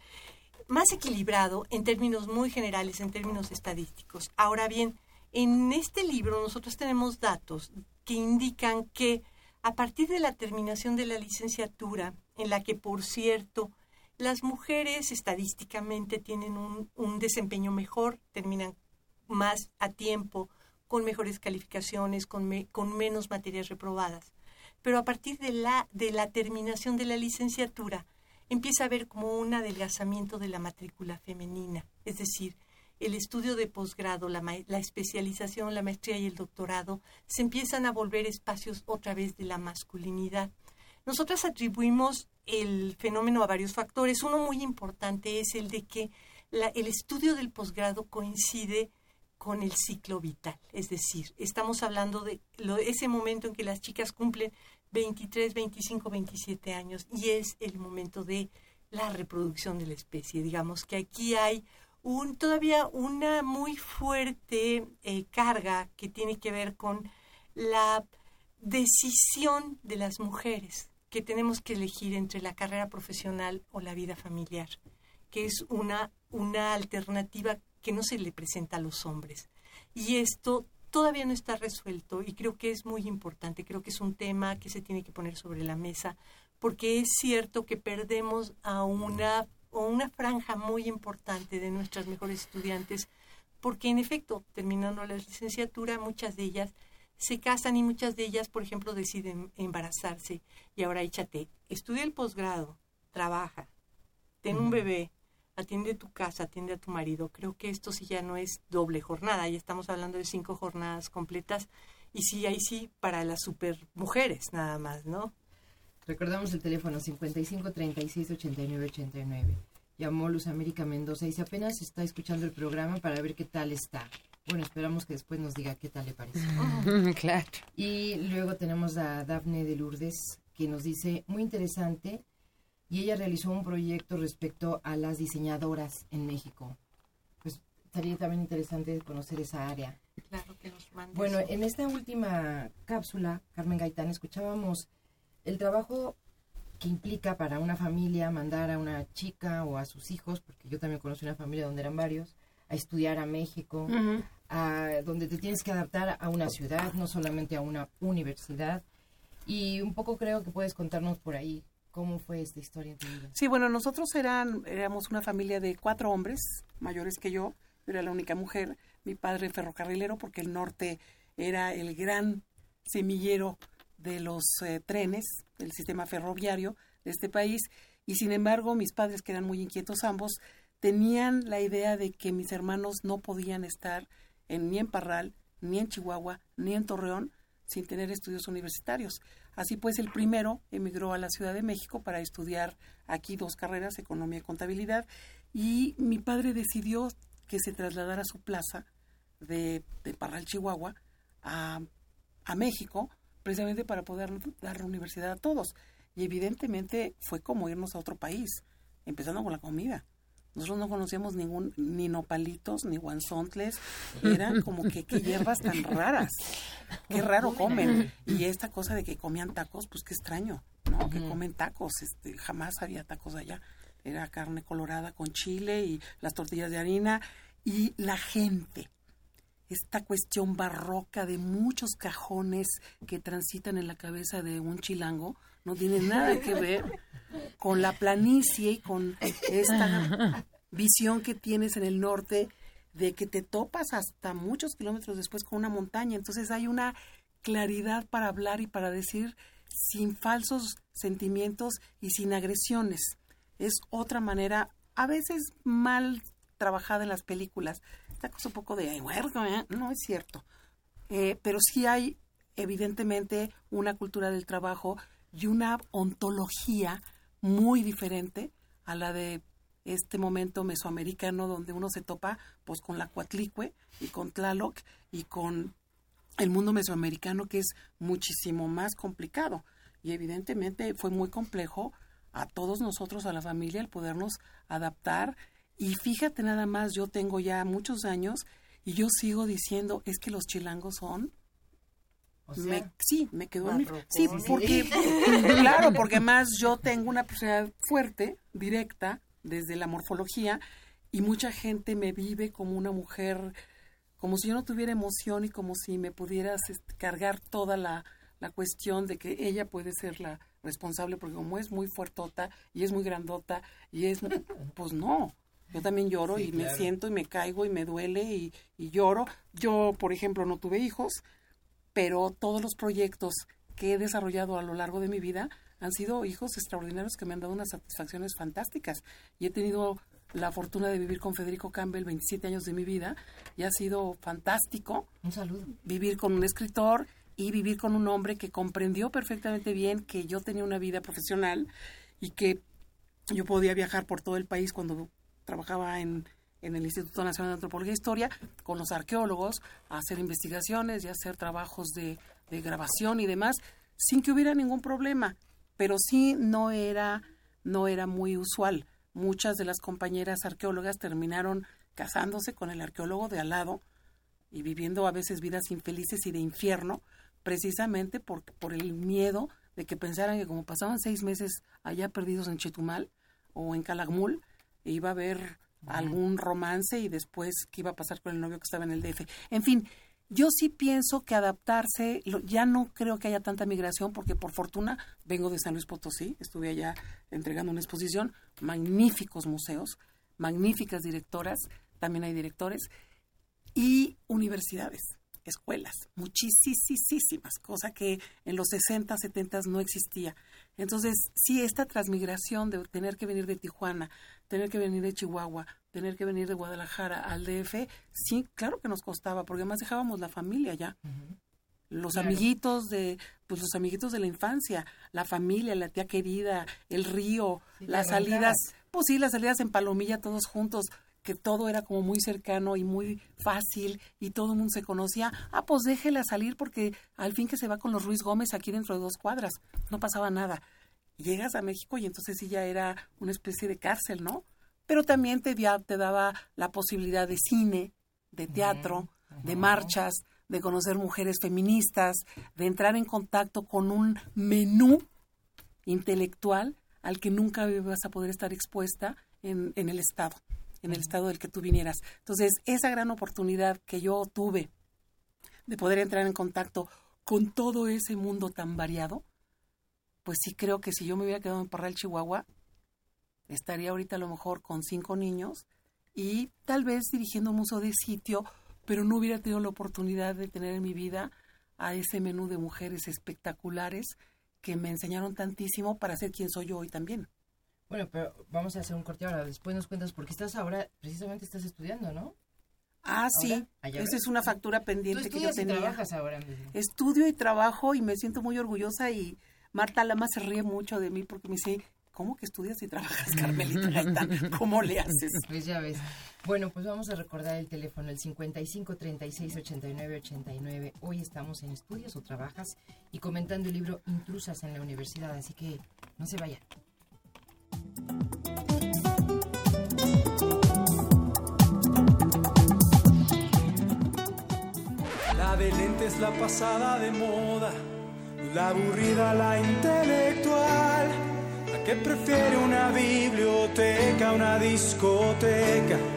S9: más equilibrado en términos muy generales, en términos estadísticos. Ahora bien, en este libro nosotros tenemos datos que indican que a partir de la terminación de la licenciatura, en la que, por cierto, las mujeres estadísticamente tienen un, desempeño mejor, terminan más a tiempo, con mejores calificaciones, con, con menos materias reprobadas. Pero a partir de la, de la terminación de la licenciatura, empieza a haber como un adelgazamiento de la matrícula femenina. Es decir, el estudio de posgrado, la, la, especialización, la maestría y el doctorado se empiezan a volver espacios otra vez de la masculinidad. Nosotras atribuimos el fenómeno a varios factores. Uno muy importante es el de que el estudio del posgrado coincide con el ciclo vital. Es decir, estamos hablando de ese momento en que las chicas cumplen 23, 25, 27 años y es el momento de la reproducción de la especie. Digamos que aquí hay un, todavía una muy fuerte eh, carga que tiene que ver con la decisión de las mujeres que tenemos que elegir entre la carrera profesional o la vida familiar, que es una, una alternativa que no se le presenta a los hombres. Y esto todavía no está resuelto y creo que es muy importante, creo que es un tema que se tiene que poner sobre la mesa, porque es cierto que perdemos a una o una franja muy importante de nuestras mejores estudiantes, porque en efecto, terminando la licenciatura, muchas de ellas se casan y muchas de ellas, por ejemplo, deciden embarazarse y ahora échate, estudia el posgrado, trabaja, ten un bebé, atiende tu casa, atiende a tu marido. Creo que esto sí ya no es doble jornada, ya estamos hablando de cinco jornadas completas y sí, ahí sí, para las super mujeres nada más, ¿no?
S7: Recordamos el teléfono 55 36 89 89. Llamó Luz América Mendoza y se apenas está escuchando el programa para ver qué tal está. Bueno, esperamos que después nos diga qué tal le parece.
S8: claro.
S7: Y luego tenemos a Dafne de Lourdes que nos dice, muy interesante, y ella realizó un proyecto respecto a las diseñadoras en México. Pues estaría también interesante conocer esa área.
S9: Claro que nos
S7: Bueno, en esta última cápsula, Carmen Gaitán, escuchábamos el trabajo que implica para una familia mandar a una chica o a sus hijos, porque yo también conocí una familia donde eran varios, a estudiar a México, a, donde te tienes que adaptar a una ciudad, no solamente a una universidad. Y un poco creo que puedes contarnos por ahí cómo fue esta historia tu.
S14: Sí, bueno, nosotros eran, éramos una familia de cuatro hombres mayores que yo, yo era la única mujer, mi padre ferrocarrilero, porque el norte era el gran semillero de los eh, trenes, del sistema ferroviario de este país, y sin embargo mis padres, que eran muy inquietos ambos, tenían la idea de que mis hermanos no podían estar en, ni en Parral, ni en Chihuahua, ni en Torreón, sin tener estudios universitarios. Así pues, el primero emigró a la Ciudad de México para estudiar aquí dos carreras, economía y contabilidad, y mi padre decidió que se trasladara su plaza de, de Parral, Chihuahua, a, a México, precisamente para poder dar la universidad a todos. Y evidentemente fue como irnos a otro país, empezando con la comida. Nosotros no conocíamos ningún, ni nopalitos, ni guanzontles, eran como que qué hierbas tan raras, qué raro comen. Y esta cosa de que comían tacos, pues qué extraño, ¿no? Que comen tacos, este, jamás había tacos allá. Era carne colorada con chile y las tortillas de harina y la gente. Esta cuestión barroca de muchos cajones que transitan en la cabeza de un chilango no tiene nada que ver con la planicie y con esta visión que tienes en el norte de que te topas hasta muchos kilómetros después con una montaña. Entonces hay una claridad para hablar y para decir sin falsos sentimientos y sin agresiones. Es otra manera, a veces mal trabajada en las películas. Esta cosa un poco de, ¿eh? no es cierto. Eh, pero sí hay, evidentemente, una cultura del trabajo y una ontología muy diferente a la de este momento mesoamericano donde uno se topa pues con la Cuatlicue y con Tlaloc y con el mundo mesoamericano que es muchísimo más complicado y evidentemente fue muy complejo a todos nosotros a la familia el podernos adaptar y fíjate nada más yo tengo ya muchos años y yo sigo diciendo es que los chilangos son sí, me quedó en mi, sí, porque claro, porque más yo tengo una personalidad fuerte, directa, desde la morfología y mucha gente me vive como una mujer, como si yo no tuviera emoción y como si me pudieras este, cargar toda la, la cuestión de que ella puede ser la responsable porque como es muy fuertota y es muy grandota y es pues no yo también lloro y me siento y me caigo y me duele y, y, lloro yo por ejemplo no tuve hijos pero todos los proyectos que he desarrollado a lo largo de mi vida han sido hijos extraordinarios que me han dado unas satisfacciones fantásticas. Y he tenido la fortuna de vivir con Federico Campbell 27 años de mi vida y ha sido fantástico.
S7: Un saludo.
S14: Vivir con un escritor y vivir con un hombre que comprendió perfectamente bien que yo tenía una vida profesional y que yo podía viajar por todo el país cuando trabajaba en en el Instituto Nacional de Antropología e Historia con los arqueólogos a hacer investigaciones y hacer trabajos de, de grabación y demás sin que hubiera ningún problema, pero sí no era no era muy usual. Muchas de las compañeras arqueólogas terminaron casándose con el arqueólogo de al lado y viviendo a veces vidas infelices y de infierno, precisamente por, por el miedo de que pensaran que como pasaban seis meses allá perdidos en Chetumal o en Calakmul, iba a haber algún romance y después qué iba a pasar con el novio que estaba en el DF. En fin, yo sí pienso que adaptarse, ya no creo que haya tanta migración porque por fortuna vengo de San Luis Potosí, estuve allá entregando una exposición, magníficos museos, magníficas directoras, también hay directores, y universidades escuelas, muchísimas, cosa que en los 60, 70 no existía. Entonces, sí, esta transmigración de tener que venir de Tijuana, tener que venir de Chihuahua, tener que venir de Guadalajara al DF, sí, claro que nos costaba, porque además dejábamos la familia ya. Los amiguitos de, pues los amiguitos de la infancia, la familia, la tía querida, el río, las salidas, pues sí, las salidas en palomilla todos juntos, que todo era como muy cercano y muy fácil y todo el mundo se conocía, ah, pues déjela salir porque al fin que se va con los Ruiz Gómez aquí dentro de dos cuadras, no pasaba nada. Llegas a México y entonces sí ya era una especie de cárcel, ¿no? Pero también te, te daba la posibilidad de cine, de teatro, de marchas, de conocer mujeres feministas, de entrar en contacto con un menú intelectual al que nunca vas a poder estar expuesta en, en el Estado en el estado del que tú vinieras. Entonces, esa gran oportunidad que yo tuve de poder entrar en contacto con todo ese mundo tan variado, pues sí creo que si yo me hubiera quedado en Parral, Chihuahua, estaría ahorita a lo mejor con cinco niños y tal vez dirigiendo un museo de sitio, pero no hubiera tenido la oportunidad de tener en mi vida a ese menú de mujeres espectaculares que me enseñaron tantísimo para ser quien soy yo hoy también.
S7: Bueno, pero vamos a hacer un corte ahora. Después nos cuentas porque estás ahora, precisamente estás estudiando, ¿no?
S14: Ah, sí. Esa es una factura pendiente que yo tenía.
S7: Y trabajas ahora
S14: Estudio y trabajo y me siento muy orgullosa y Marta Lama se ríe mucho de mí porque me dice, ¿Cómo que estudias y trabajas, Carmelita Gaitán? ¿Cómo le haces?
S7: Pues ya ves. Bueno, pues vamos a recordar el teléfono, el 55 36 89 89. Hoy estamos en estudios o trabajas y comentando el libro Intrusas en la Universidad, así que no se vayan.
S1: La de lentes, la pasada de moda, la aburrida, la intelectual, la que prefiere una biblioteca, una discoteca.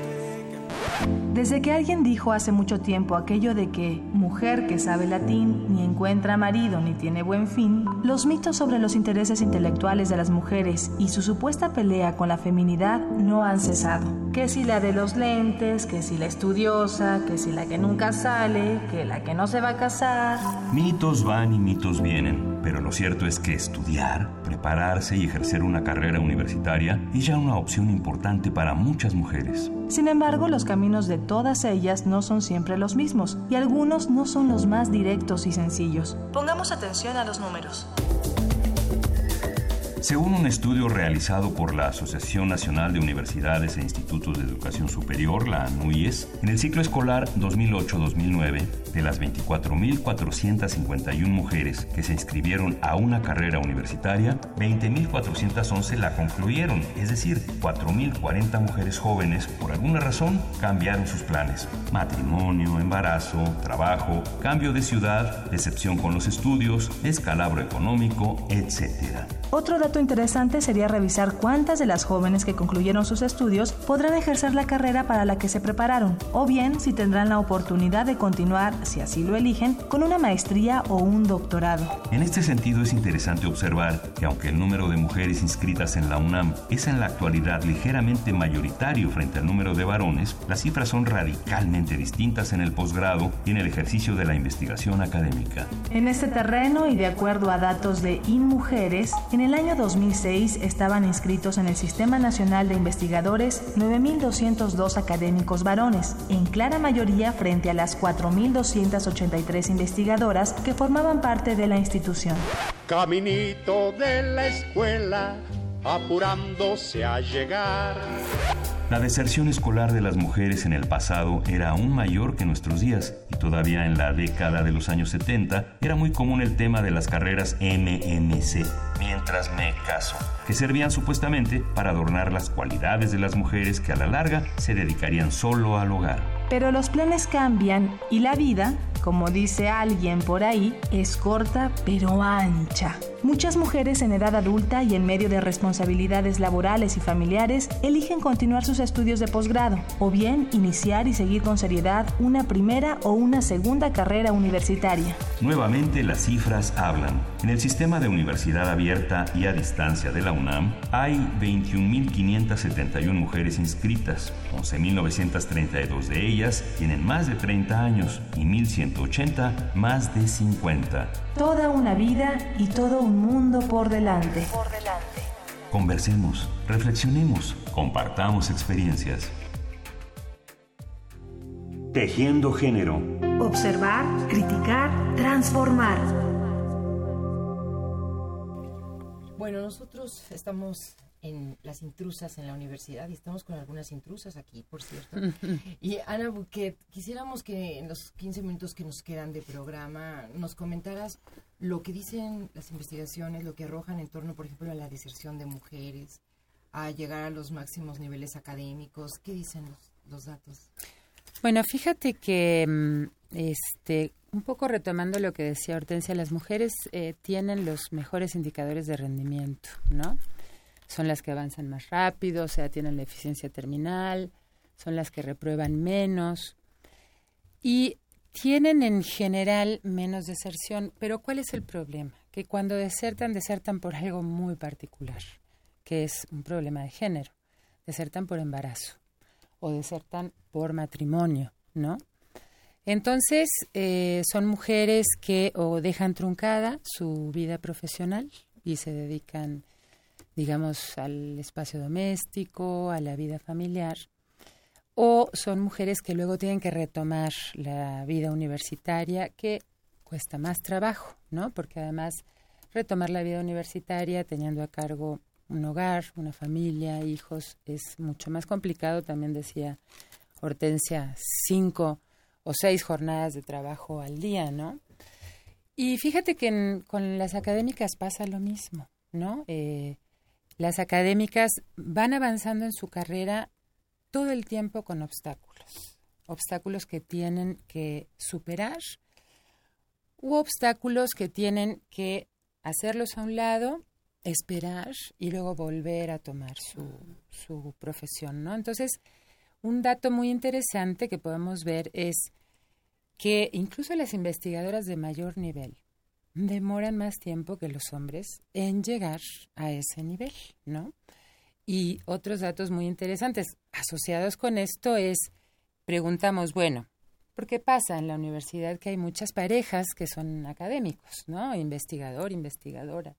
S4: Desde que alguien dijo hace mucho tiempo aquello de que mujer que sabe latín ni encuentra marido ni tiene buen fin, los mitos sobre los intereses intelectuales de las mujeres y su supuesta pelea con la feminidad no han cesado. Que si la de los lentes, que si la estudiosa, que si la que nunca sale, que la que no se va a casar.
S3: Mitos van y mitos vienen, pero lo cierto es que estudiar, prepararse y ejercer una carrera universitaria es ya una opción importante para muchas mujeres.
S4: Sin embargo, los caminos de todas ellas no son siempre los mismos y algunos no son los más directos y sencillos. Pongamos atención a los números.
S3: Según un estudio realizado por la Asociación Nacional de Universidades e Institutos de Educación Superior, la ANUIES, en el ciclo escolar 2008-2009, de las 24.451 mujeres que se inscribieron a una carrera universitaria, 20.411 la concluyeron, es decir, 4.040 mujeres jóvenes, por alguna razón, cambiaron sus planes. Matrimonio, embarazo, trabajo, cambio de ciudad, decepción con los estudios, descalabro económico, etc.
S4: Otro interesante sería revisar cuántas de las jóvenes que concluyeron sus estudios podrán ejercer la carrera para la que se prepararon, o bien si tendrán la oportunidad de continuar, si así lo eligen, con una maestría o un doctorado.
S3: En este sentido es interesante observar que aunque el número de mujeres inscritas en la UNAM es en la actualidad ligeramente mayoritario frente al número de varones, las cifras son radicalmente distintas en el posgrado y en el ejercicio de la investigación académica.
S4: En este terreno y de acuerdo a datos de InMujeres, en el año 2006 estaban inscritos en el Sistema Nacional de Investigadores 9.202 académicos varones, en clara mayoría frente a las 4.283 investigadoras que formaban parte de la institución.
S16: Caminito de la escuela, apurándose a llegar.
S3: La deserción escolar de las mujeres en el pasado era aún mayor que en nuestros días y todavía en la década de los años 70 era muy común el tema de las carreras MMC, mientras me caso, que servían supuestamente para adornar las cualidades de las mujeres que a la larga se dedicarían solo al hogar.
S4: Pero los planes cambian y la vida, como dice alguien por ahí, es corta pero ancha. Muchas mujeres en edad adulta y en medio de responsabilidades laborales y familiares eligen continuar sus estudios de posgrado o bien iniciar y seguir con seriedad una primera o una segunda carrera universitaria.
S3: Nuevamente las cifras hablan. En el sistema de universidad abierta y a distancia de la UNAM hay 21.571 mujeres inscritas. 11.932 de ellas tienen más de 30 años y 1.180 más de 50.
S4: Toda una vida y todo un mundo por delante.
S3: Conversemos, reflexionemos, compartamos experiencias. Tejiendo género.
S4: Observar, criticar, transformar.
S7: Bueno, nosotros estamos en las intrusas en la universidad y estamos con algunas intrusas aquí, por cierto. y Ana Buquet, quisiéramos que en los 15 minutos que nos quedan de programa nos comentaras lo que dicen las investigaciones, lo que arrojan en torno, por ejemplo, a la deserción de mujeres, a llegar a los máximos niveles académicos. ¿Qué dicen los, los datos?
S8: Bueno, fíjate que mm, este un poco retomando lo que decía Hortensia, las mujeres eh, tienen los mejores indicadores de rendimiento, ¿no? Son las que avanzan más rápido, o sea, tienen la eficiencia terminal, son las que reprueban menos y tienen en general menos deserción. Pero ¿cuál es el problema? Que cuando desertan, desertan por algo muy particular, que es un problema de género. Desertan por embarazo o desertan por matrimonio, ¿no? Entonces, eh, son mujeres que o dejan truncada su vida profesional y se dedican, digamos, al espacio doméstico, a la vida familiar, o son mujeres que luego tienen que retomar la vida universitaria, que cuesta más trabajo, ¿no? Porque además retomar la vida universitaria teniendo a cargo un hogar, una familia, hijos, es mucho más complicado, también decía Hortensia, cinco o seis jornadas de trabajo al día, ¿no? Y fíjate que con las académicas pasa lo mismo, ¿no? Eh, las académicas van avanzando en su carrera todo el tiempo con obstáculos, obstáculos que tienen que superar u obstáculos que tienen que hacerlos a un lado, esperar y luego volver a tomar su, su profesión, ¿no? Entonces, un dato muy interesante que podemos ver es que incluso las investigadoras de mayor nivel demoran más tiempo que los hombres en llegar a ese nivel, ¿no? Y otros datos muy interesantes asociados con esto es, preguntamos, bueno, ¿por qué pasa en la universidad que hay muchas parejas que son académicos, ¿no? Investigador, investigadora.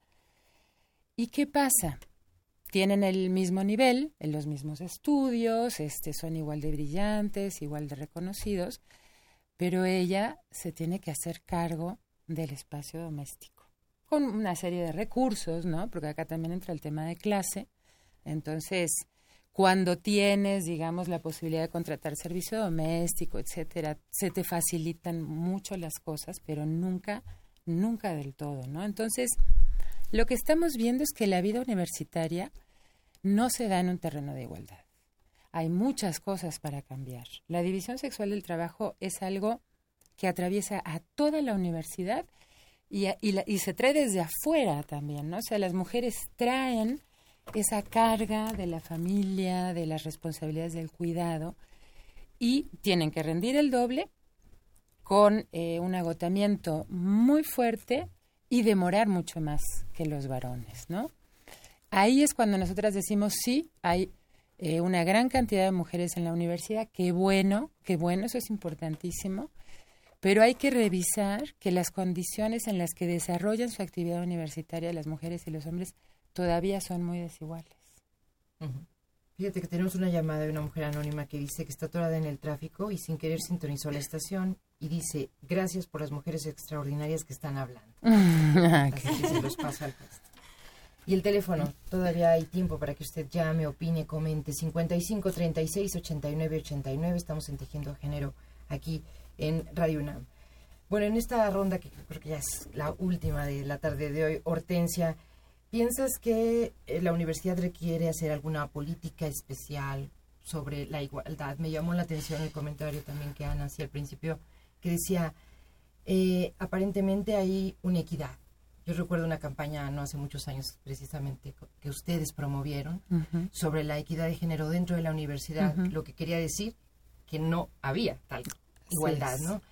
S8: ¿Y qué pasa? Tienen el mismo nivel, en los mismos estudios, este, son igual de brillantes, igual de reconocidos, pero ella se tiene que hacer cargo del espacio doméstico con una serie de recursos, ¿no? Porque acá también entra el tema de clase. Entonces, cuando tienes, digamos, la posibilidad de contratar servicio doméstico, etcétera, se te facilitan mucho las cosas, pero nunca, nunca del todo, ¿no? Entonces, lo que estamos viendo es que la vida universitaria no se da en un terreno de igualdad hay muchas cosas para cambiar. La división sexual del trabajo es algo que atraviesa a toda la universidad y, se trae desde afuera también, ¿no? O sea, las mujeres traen esa carga de la familia, de las responsabilidades del cuidado y tienen que rendir el doble con eh, un agotamiento muy fuerte y demorar mucho más que los varones, ¿no? Ahí es cuando nosotras decimos sí, hay eh, una gran cantidad de mujeres en la universidad. Qué bueno, qué bueno, eso es importantísimo. Pero hay que revisar que las condiciones en las que desarrollan su actividad universitaria las mujeres y los hombres todavía son muy desiguales.
S7: Fíjate que tenemos una llamada de una mujer anónima que dice que está atorada en el tráfico y sin querer sintonizó la estación y dice, gracias por las mujeres extraordinarias que están hablando. Así que se los paso al y el teléfono, todavía hay tiempo para que usted llame, opine, comente. 55 36 89 89. Estamos en Tejiendo Género aquí en Radio UNAM. Bueno, en esta ronda, que creo que ya es la última de la tarde de hoy, Hortensia, ¿piensas que eh, la universidad requiere hacer alguna política especial sobre la igualdad? Me llamó la atención el comentario también que Ana hacía al principio, que decía, eh, aparentemente hay una equidad yo recuerdo una campaña no hace muchos años precisamente que ustedes promovieron sobre la equidad de género dentro de la universidad, lo que quería decir que no había tal igualdad, ¿no?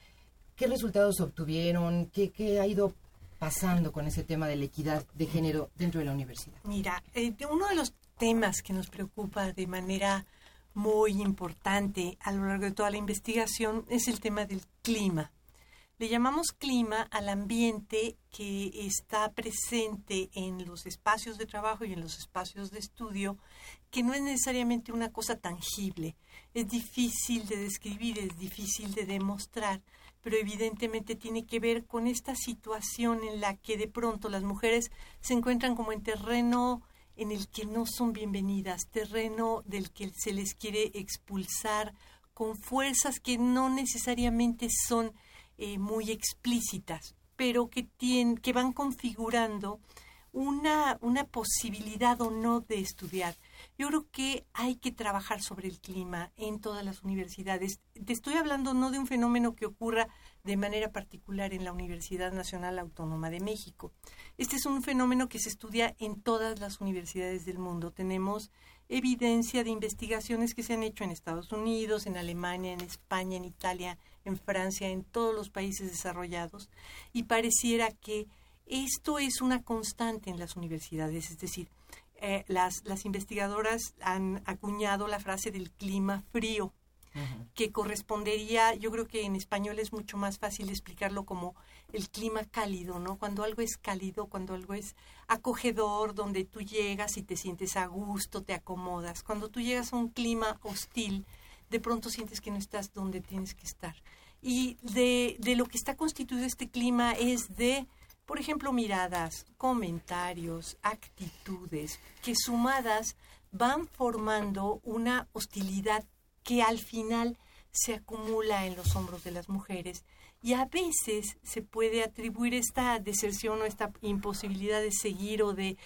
S7: ¿Qué resultados obtuvieron? ¿Qué, ¿Qué, ha ido pasando con ese tema de la equidad de género dentro de la universidad?
S9: Mira, eh, uno de los temas que nos preocupa de manera muy importante a lo largo de toda la investigación es el tema del clima. Le llamamos clima al ambiente que está presente en los espacios de trabajo y en los espacios de estudio, que no es necesariamente una cosa tangible. Es difícil de describir, es difícil de demostrar, pero evidentemente tiene que ver con esta situación en la que de pronto las mujeres se encuentran como en terreno en el que no son bienvenidas, terreno del que se les quiere expulsar con fuerzas que no necesariamente son eh, muy explícitas, pero que, tienen, que van configurando una, una posibilidad o no de estudiar. Yo creo que hay que trabajar sobre el clima en todas las universidades. Te estoy hablando no de un fenómeno que ocurra de manera particular en la Universidad Nacional Autónoma de México. Este es un fenómeno que se estudia en todas las universidades del mundo. Tenemos evidencia de investigaciones que se han hecho en Estados Unidos, en Alemania, en España, en Italia, en Francia, en todos los países desarrollados, y pareciera que esto es una constante en las universidades, es decir, eh, las, las investigadoras han acuñado la frase del clima frío, que correspondería, yo creo que en español es mucho más fácil explicarlo como el clima cálido, ¿no? Cuando algo es cálido, cuando algo es acogedor, donde tú llegas y te sientes a gusto, te acomodas. Cuando tú llegas a un clima hostil, de pronto sientes que no estás donde tienes que estar. Y de, de lo que está constituido este clima es de por ejemplo, miradas, comentarios, actitudes, que sumadas van formando una hostilidad que al final se acumula en los hombros de las mujeres y a veces se puede atribuir esta deserción o esta imposibilidad de seguir o de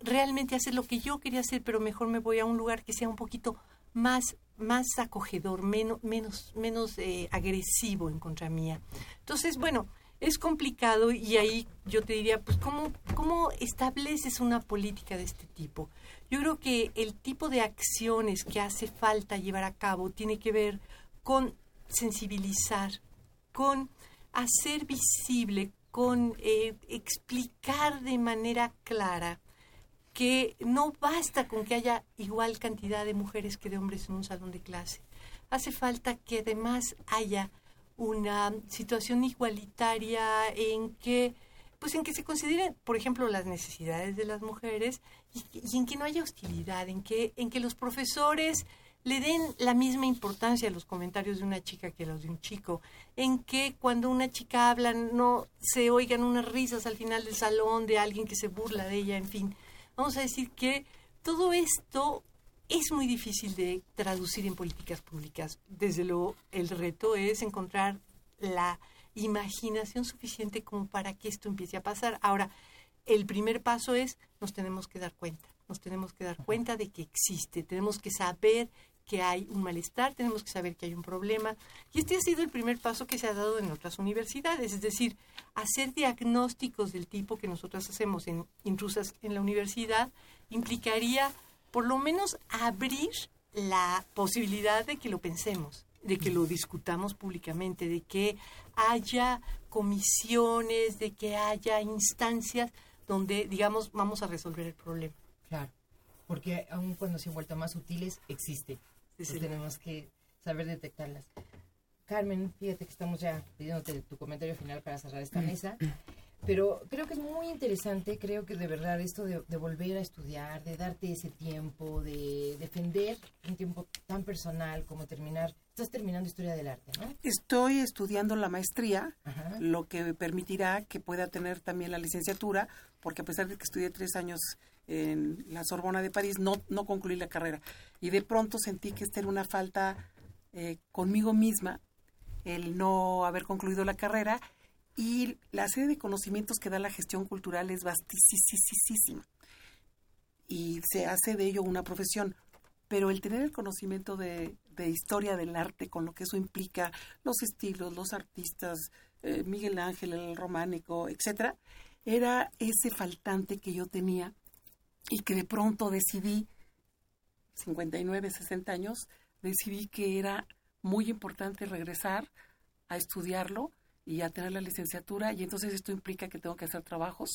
S9: realmente hacer lo que yo quería hacer, pero mejor me voy a un lugar que sea un poquito más más acogedor, menos menos menos eh, agresivo en contra mía. Entonces, bueno, es complicado y ahí yo te diría, pues cómo cómo estableces una política de este tipo. Yo creo que el tipo de acciones que hace falta llevar a cabo tiene que ver con sensibilizar, con hacer visible, con eh, explicar de manera clara que no basta con que haya igual cantidad de mujeres que de hombres en un salón de clase. Hace falta que además haya una situación igualitaria en que pues en que se consideren, por ejemplo, las necesidades de las mujeres y, en que no haya hostilidad, en que, en que los profesores le den la misma importancia a los comentarios de una chica que a los de un chico, en que cuando una chica habla no se oigan unas risas al final del salón de alguien que se burla de ella, en fin. Vamos a decir que todo esto es muy difícil de traducir en políticas públicas. Desde luego, el reto es encontrar la imaginación suficiente como para que esto empiece a pasar. Ahora, el primer paso es nos tenemos que dar cuenta, nos tenemos que dar cuenta de que existe, tenemos que saber que hay un malestar, tenemos que saber que hay un problema. Y este ha sido el primer paso que se ha dado en otras universidades, es decir, hacer diagnósticos del tipo que nosotras hacemos en intrusas en la universidad implicaría por lo menos abrir la posibilidad de que lo pensemos, de que lo discutamos públicamente, de que haya comisiones, de que haya instancias donde, digamos, vamos a resolver el problema.
S7: Claro, porque aun cuando se han vuelto más útiles, existe.
S9: Sí,
S7: tenemos que saber detectarlas. Carmen, fíjate que estamos ya pidiéndote tu comentario final para cerrar esta mesa, pero creo que es muy interesante, creo que de verdad esto de, de volver a estudiar, de darte ese tiempo, de defender un tiempo tan personal como terminar, estás terminando historia del arte, ¿no?
S14: Estoy estudiando la maestría, lo que me permitirá que pueda tener también la licenciatura, porque a pesar de que estudié tres años en la Sorbona de París, no, no concluí la carrera. Y de pronto sentí que esta era una falta eh, conmigo misma, el no haber concluido la carrera, y la serie de conocimientos que da la gestión cultural es vastísima. Y se hace de ello una profesión. Pero el tener el conocimiento de, de historia del arte, con lo que eso implica, los estilos, los artistas, eh, Miguel Ángel, el románico, etcétera, era ese faltante que yo tenía y que de pronto decidí, 59, 60 años, decidí que era muy importante regresar a estudiarlo y a tener la licenciatura y entonces esto implica que tengo que hacer trabajos,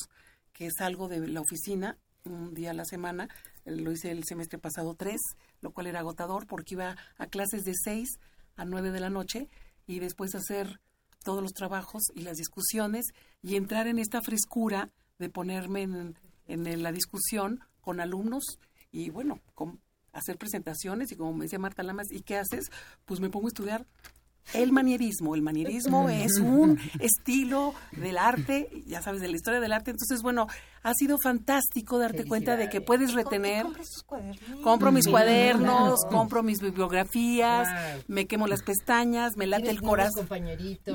S14: que salgo de la oficina un día a la semana, lo hice el semestre pasado tres, lo cual era agotador porque iba a clases de 6 a 9 de la noche y después hacer todos los trabajos y las discusiones y entrar en esta frescura de ponerme en, en la discusión con alumnos y bueno, con hacer presentaciones y como me decía Marta Lamas, ¿y qué haces? Pues me pongo a estudiar el manierismo. El manierismo es un estilo del arte, ya sabes, de la historia del arte. Entonces, bueno, ha sido fantástico darte cuenta de que puedes retener. Compro mis cuadernos, compro mis bibliografías, me quemo las pestañas, me late el corazón.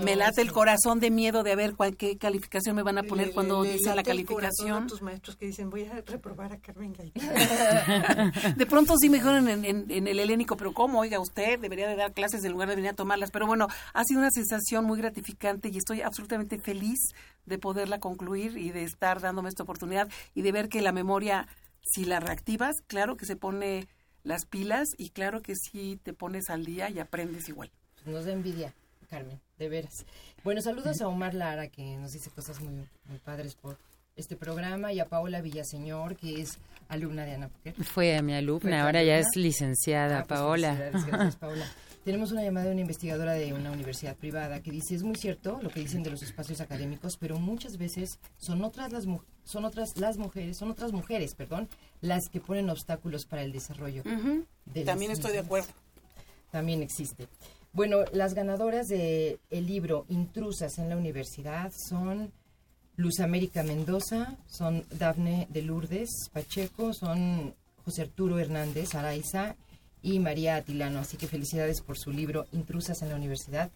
S14: Me late el corazón de miedo de ver cuál, qué calificación me van a poner cuando dicen la calificación.
S9: tus maestros que dicen, voy a reprobar a Carmen Gaitán.
S14: de pronto sí me dijeron en, en, en, el helénico, pero ¿cómo? Oiga, usted debería de dar clases en lugar de venir a tomarlas. Pero bueno, ha sido una sensación muy gratificante y estoy absolutamente feliz de poderla concluir y de estar dándome esta oportunidad y de ver que la memoria, si la reactivas, claro que se pone las pilas y claro que sí te pones al día y aprendes igual.
S7: Nos da envidia, Carmen, de veras. Bueno, saludos a Omar Lara, que nos dice cosas muy, muy padres por este programa, y a Paola Villaseñor, que es alumna de Ana Puquer.
S8: Fue mi alumna, ahora ya es licenciada,
S7: ah, pues,
S8: Paola.
S7: Gracias, Paola. Tenemos una llamada de una investigadora de una universidad privada que dice, es muy cierto lo que dicen de los espacios académicos, pero muchas veces son otras las son otras las mujeres, son otras mujeres, perdón, las que ponen obstáculos para el desarrollo.
S14: Uh -huh. de También estoy de acuerdo.
S7: También existe. Bueno, las ganadoras de el libro Intrusas en la universidad son Luz América Mendoza, son Dafne de Lourdes Pacheco, son José Arturo Hernández Araiza y María Atilano. Así que felicidades por su libro Intrusas en la Universidad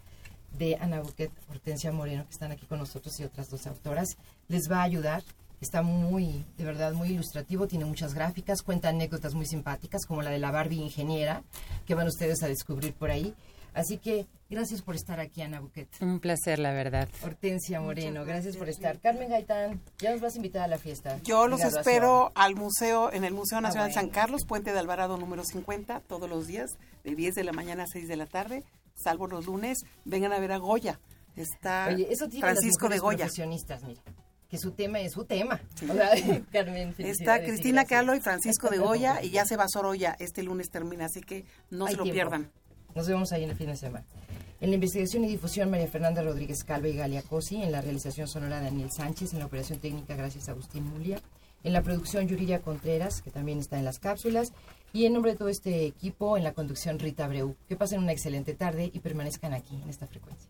S7: de Ana Buquet, Hortensia Moreno, que están aquí con nosotros y otras dos autoras. Les va a ayudar. Está muy, de verdad, muy ilustrativo, tiene muchas gráficas, cuenta anécdotas muy simpáticas, como la de la Barbie ingeniera, que van ustedes a descubrir por ahí. Así que gracias por estar aquí, Ana Buquet.
S8: Un placer, la verdad.
S7: Hortensia Moreno, gracias por estar. Carmen Gaitán, ya nos vas a invitar a la fiesta.
S14: Yo los espero al museo, en el Museo Nacional
S7: Ah, bueno.
S14: San Carlos, Puente de Alvarado número 50, todos los días, de 10 de la mañana a 6 de la tarde, salvo los lunes. Vengan a ver a Goya. Está
S7: Oye, eso tiene
S14: Francisco
S7: las
S14: de Goya.
S7: profesionistas, mira, que su tema es su tema. O sea, Carmen,
S14: Está Cristina. Kahlo y Francisco de Goya y ya se va Sorolla. Este lunes termina, así que no
S7: Hay
S14: se lo
S7: tiempo.
S14: pierdan.
S7: Nos vemos ahí en el fin de semana. En la investigación y difusión, María Fernanda Rodríguez Calva y Galia Cosi. En la realización sonora, Daniel Sánchez. En la operación técnica, gracias a Agustín Mulia. En la producción, Yuriria Contreras, que también está en las cápsulas. Y en nombre de todo este equipo, en la conducción, Rita Abreu. Que pasen una excelente tarde y permanezcan aquí, en esta frecuencia.